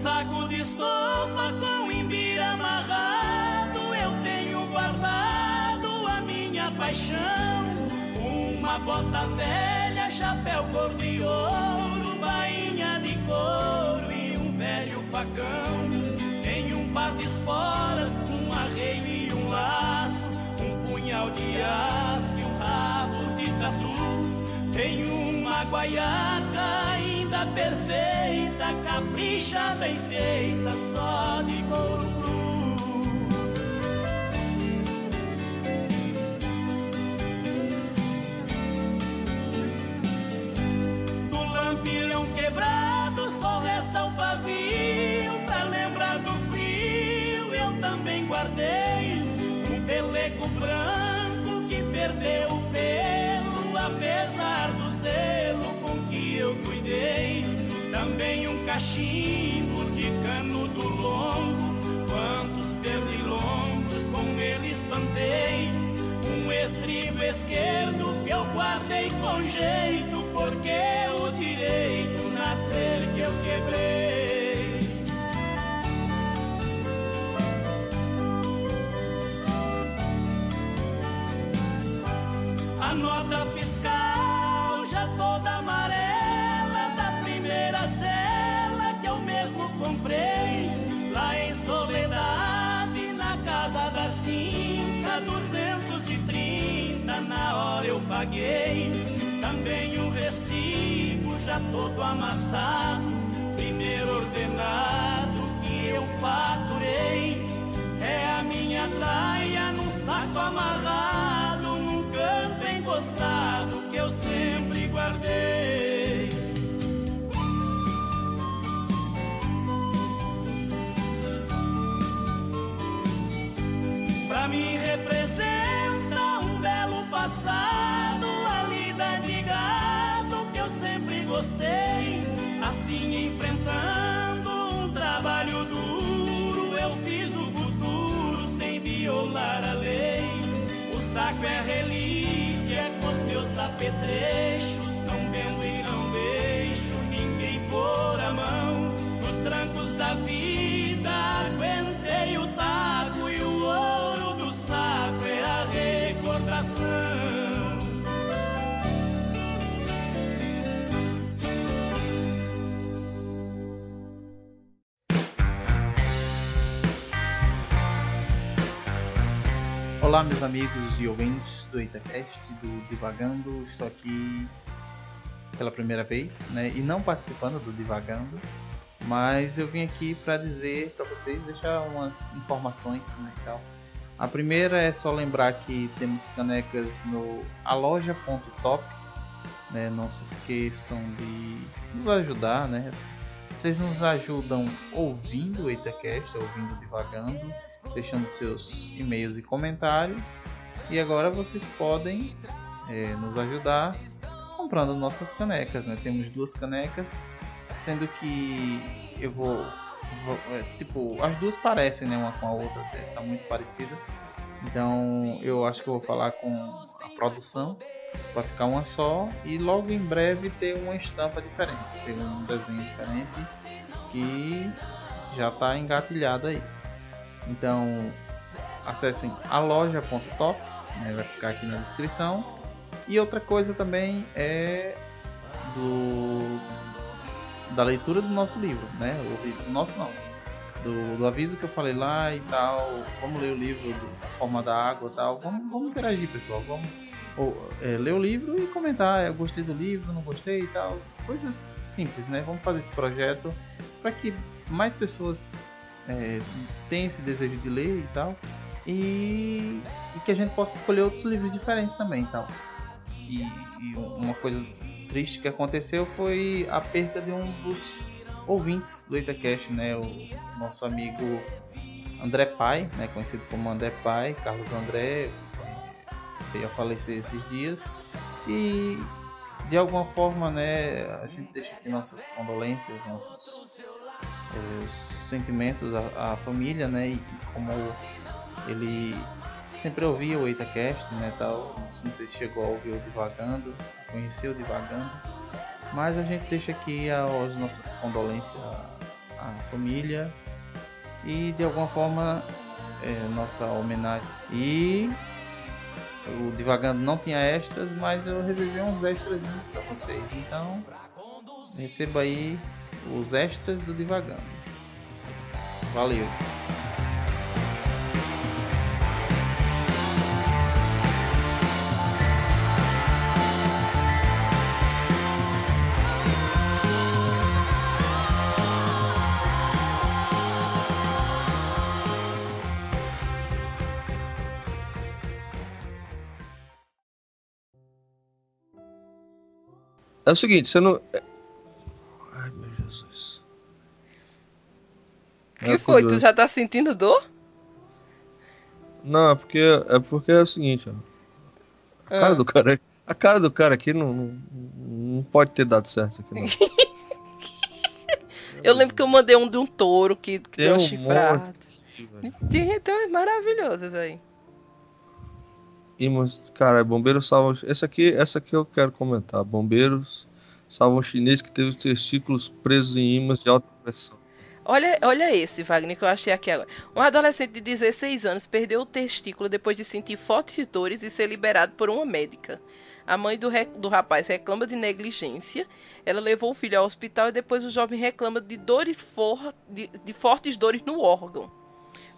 [SPEAKER 6] Saco de estopa com imbira amarrado, eu tenho guardado a minha paixão. Uma bota velha, chapéu cor de ouro, bainha de couro e um velho facão. Tem um par de esporas, um arreio e um laço, um punhal de aço e um rabo de tatu. Tem uma perfeita capricha bem feita, cachimbo de canudo longo, quantos pernilongos com ele espantei. Um estribo esquerdo que eu guardei com jeito, já todo amassado. Primeiro ordenado que eu faturei apetrechos, não vendo e não deixo ninguém pôr a mão. Nos trancos da vida aguentei o taco e o ouro do saco é a recordação.
[SPEAKER 7] Olá, meus amigos e ouvintes do Itacast, do Divagando. Estou aqui pela primeira vez, né? E não participando do Divagando, mas eu vim aqui para dizer para vocês, deixar umas informações, né, tal. A primeira é só lembrar que temos canecas no aloja.top, né? Não se esqueçam de nos ajudar, né? Vocês nos ajudam ouvindo o Itacast, ouvindo Divagando deixando seus e-mails e comentários. E agora vocês podem é, nos ajudar comprando nossas canecas. Né? Temos duas canecas, sendo que eu vou, vou é, tipo as duas parecem né, uma com a outra, tá muito parecida. Então eu acho que eu vou falar com a produção para ficar uma só e logo em breve ter uma estampa diferente, ter um desenho diferente que já está engatilhado aí. Então acessem a loja.top, né, vai ficar aqui na descrição. E outra coisa também é do da leitura do nosso livro, né? O nosso não, do, do aviso que eu falei lá e tal. Vamos ler o livro da forma da água e tal. Vamos, vamos interagir, pessoal. Vamos ou, é, ler o livro e comentar. Eu gostei do livro, não gostei e tal. Coisas simples, né? Vamos fazer esse projeto para que mais pessoas é, tem esse desejo de ler e tal e, e, que a gente possa escolher outros livros diferentes também tal e, e, uma coisa triste que aconteceu foi a perda de um dos ouvintes do Itacast, né? O nosso amigo André Pai né? Conhecido como André Pai Carlos André veio a falecer esses dias. E de alguma forma né a gente deixa aqui nossas condolências nossos eh, os sentimentos à, à, família, né? E como ele sempre ouvia o Itacast, né? Tal, não sei se chegou a ouvir o Divagando, conheceu o Divagando, mas a gente deixa aqui as nossas condolências à, à família e de alguma forma é, nossa homenagem. E o Divagando não tinha extras, mas eu reservei uns extras para vocês. Então receba aí os extras do Divagando. Valeu!
[SPEAKER 2] É o seguinte, você não. é- Ai, meu Jesus.
[SPEAKER 4] O que
[SPEAKER 2] É
[SPEAKER 4] foi? Tu já tá sentindo dor?
[SPEAKER 2] Não, é porque é porque é o seguinte, ó. A cara
[SPEAKER 4] Ah.
[SPEAKER 2] do cara, a cara do cara aqui não, não, não pode ter dado certo aqui.
[SPEAKER 4] Eu lembro que eu mandei um de um touro que, que deu
[SPEAKER 2] um
[SPEAKER 4] chifrada.
[SPEAKER 2] velho.
[SPEAKER 4] Tem, tem umas maravilhosas aí.
[SPEAKER 2] Imãs, cara, bombeiros salvam. Esse aqui, essa aqui eu quero comentar. Bombeiros salvam chinês que teve os testículos presos em imãs de alta pressão.
[SPEAKER 4] Olha, olha esse, Wagner, que eu achei aqui agora. Um adolescente de 16 anos perdeu o testículo depois de sentir fortes dores e ser liberado por uma médica. A mãe do, re- do rapaz reclama de negligência. Ela levou o filho ao hospital e depois o jovem reclama de dores for, de, de fortes dores no órgão.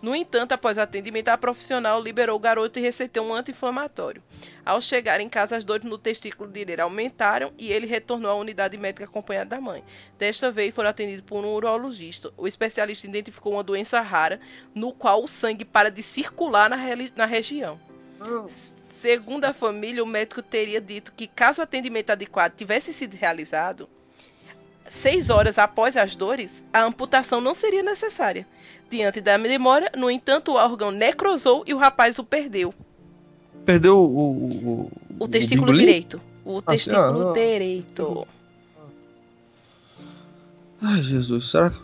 [SPEAKER 4] No entanto, após o atendimento, a profissional liberou o garoto e receitou um anti-inflamatório. Ao chegar em casa, as dores no testículo direito aumentaram e ele retornou à unidade médica acompanhado da mãe. Desta vez, foram atendidos por um urologista. O especialista identificou uma doença rara, no qual o sangue para de circular na, na região. Segundo a família, o médico teria dito que, caso o atendimento adequado tivesse sido realizado, seis horas após as dores, a amputação não seria necessária. Diante da demora, no entanto, o órgão necrosou e o rapaz o perdeu.
[SPEAKER 2] Perdeu o. O, o,
[SPEAKER 4] O testículo
[SPEAKER 2] bingolim?
[SPEAKER 4] direito. O
[SPEAKER 2] Ah,
[SPEAKER 4] testículo
[SPEAKER 2] ah, ah.
[SPEAKER 4] direito.
[SPEAKER 2] Ai, Jesus, será que.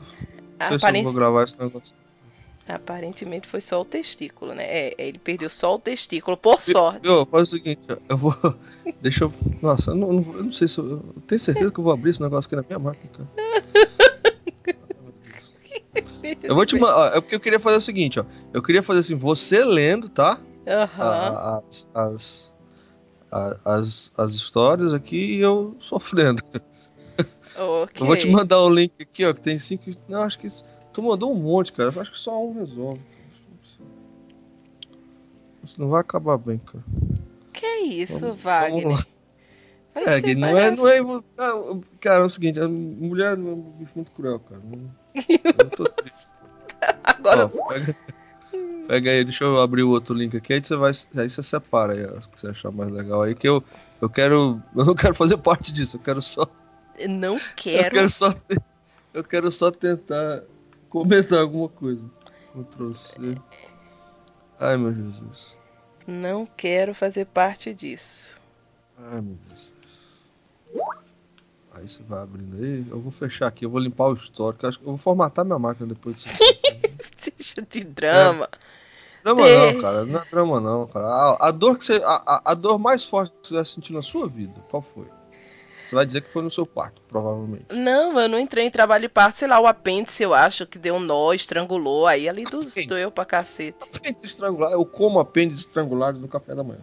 [SPEAKER 2] Sei se eu vou gravar esse negócio.
[SPEAKER 4] Aparentemente foi só o testículo, né? É, ele perdeu só o testículo, por sorte.
[SPEAKER 2] Eu, faz o seguinte, eu vou. Deixa eu. Nossa, eu não, eu não sei se eu. Eu tenho certeza que eu vou abrir esse negócio aqui na minha máquina, cara. Eu vou te mandar. É porque eu queria fazer o seguinte, ó. Eu queria fazer assim, você lendo, tá? A- As, as, as, as histórias aqui e eu sofrendo.
[SPEAKER 4] Ok.
[SPEAKER 2] Eu vou te mandar o link aqui, ó, que tem cinco. Não, acho que. isso- Tu mandou um monte, cara. Eu acho que só um resolve. Isso não vai acabar bem, cara.
[SPEAKER 4] Que isso,
[SPEAKER 2] Vamos-
[SPEAKER 4] Wagner?
[SPEAKER 2] vamos.
[SPEAKER 4] Aí
[SPEAKER 2] É,
[SPEAKER 4] você
[SPEAKER 2] que não é, não é. Cara, é o seguinte, a mulher é um bicho muito cruel, cara. Não- eu tô triste.
[SPEAKER 4] Agora,
[SPEAKER 2] Ó, pega, pega aí, deixa eu abrir o outro link aqui, aí você vai. Aí você separa aí as que você achar mais legal aí, que eu, eu quero. Eu não quero fazer parte disso, eu quero só.
[SPEAKER 4] não
[SPEAKER 2] Eu
[SPEAKER 4] quero.
[SPEAKER 2] quero só. Eu quero só tentar comentar alguma coisa. Ctrl C. Ai meu Jesus.
[SPEAKER 4] Não quero fazer parte disso.
[SPEAKER 2] Ai meu Jesus. Aí você vai abrindo aí. Eu vou fechar aqui, eu vou limpar o histórico. Acho que eu vou formatar minha máquina depois disso.
[SPEAKER 4] Deixa de drama.
[SPEAKER 2] Drama
[SPEAKER 4] É.
[SPEAKER 2] não, cara. Não é drama não, cara. A, a dor que você. A, a- a dor mais forte que você vai sentir na sua vida, qual foi? Você vai dizer que foi no seu parto, provavelmente.
[SPEAKER 4] Não, eu não entrei em trabalho de parto, sei lá, o apêndice eu acho que deu um nó, estrangulou, aí ali do,
[SPEAKER 2] Apêndice.
[SPEAKER 4] doeu pra cacete.
[SPEAKER 2] Apêndice estrangulado, eu como apêndice estrangulado no café da manhã.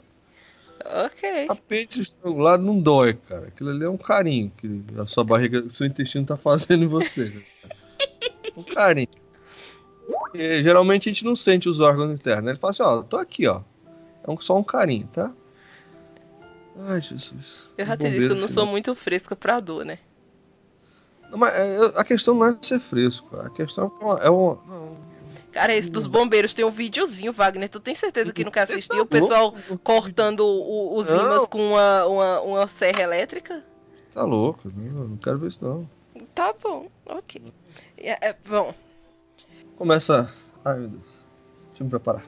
[SPEAKER 4] Ok.
[SPEAKER 2] Apêndice estrangulado não dói, cara. Aquilo ali é um carinho que a sua barriga, o seu intestino tá fazendo em você. um carinho. Geralmente a gente não sente os órgãos internos. Ele fala assim, ó, tô aqui, ó. É um- só um carinho, tá? Ai, Jesus.
[SPEAKER 4] Eu já te disse que eu não sou muito fresca pra dor, né?
[SPEAKER 2] Não, mas é, a questão não é ser fresco. A questão é uma. É
[SPEAKER 4] Cara, esse dos bombeiros tem um videozinho, Wagner. Tu tem certeza que nunca assistiu? O pessoal cortando o- os
[SPEAKER 2] Não.
[SPEAKER 4] ímãs com uma, uma, uma serra elétrica?
[SPEAKER 2] Tá louco, não, não quero ver isso não.
[SPEAKER 4] Tá bom, ok. É, é, bom,
[SPEAKER 2] Começa. Ai meu Deus. Deixa eu me preparar.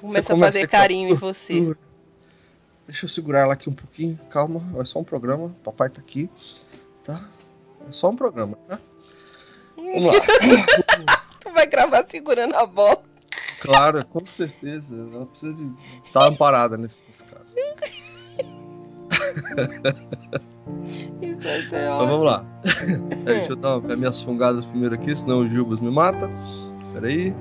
[SPEAKER 4] começa a
[SPEAKER 2] começa
[SPEAKER 4] fazer
[SPEAKER 2] com a
[SPEAKER 4] carinho em você.
[SPEAKER 2] Deixa eu segurar ela aqui um pouquinho. Calma, é só um programa. Papai tá aqui. Tá? É só um programa, tá? Vamos lá.
[SPEAKER 4] Tu vai gravar segurando a bola.
[SPEAKER 2] Claro, com certeza. Ela precisa de estar amparada nesse, nesse caso.
[SPEAKER 4] Isso vai ser
[SPEAKER 2] Então
[SPEAKER 4] ótimo.
[SPEAKER 2] vamos lá. Deixa eu dar minhas fungadas primeiro aqui, senão o Gilbas me mata. Peraí.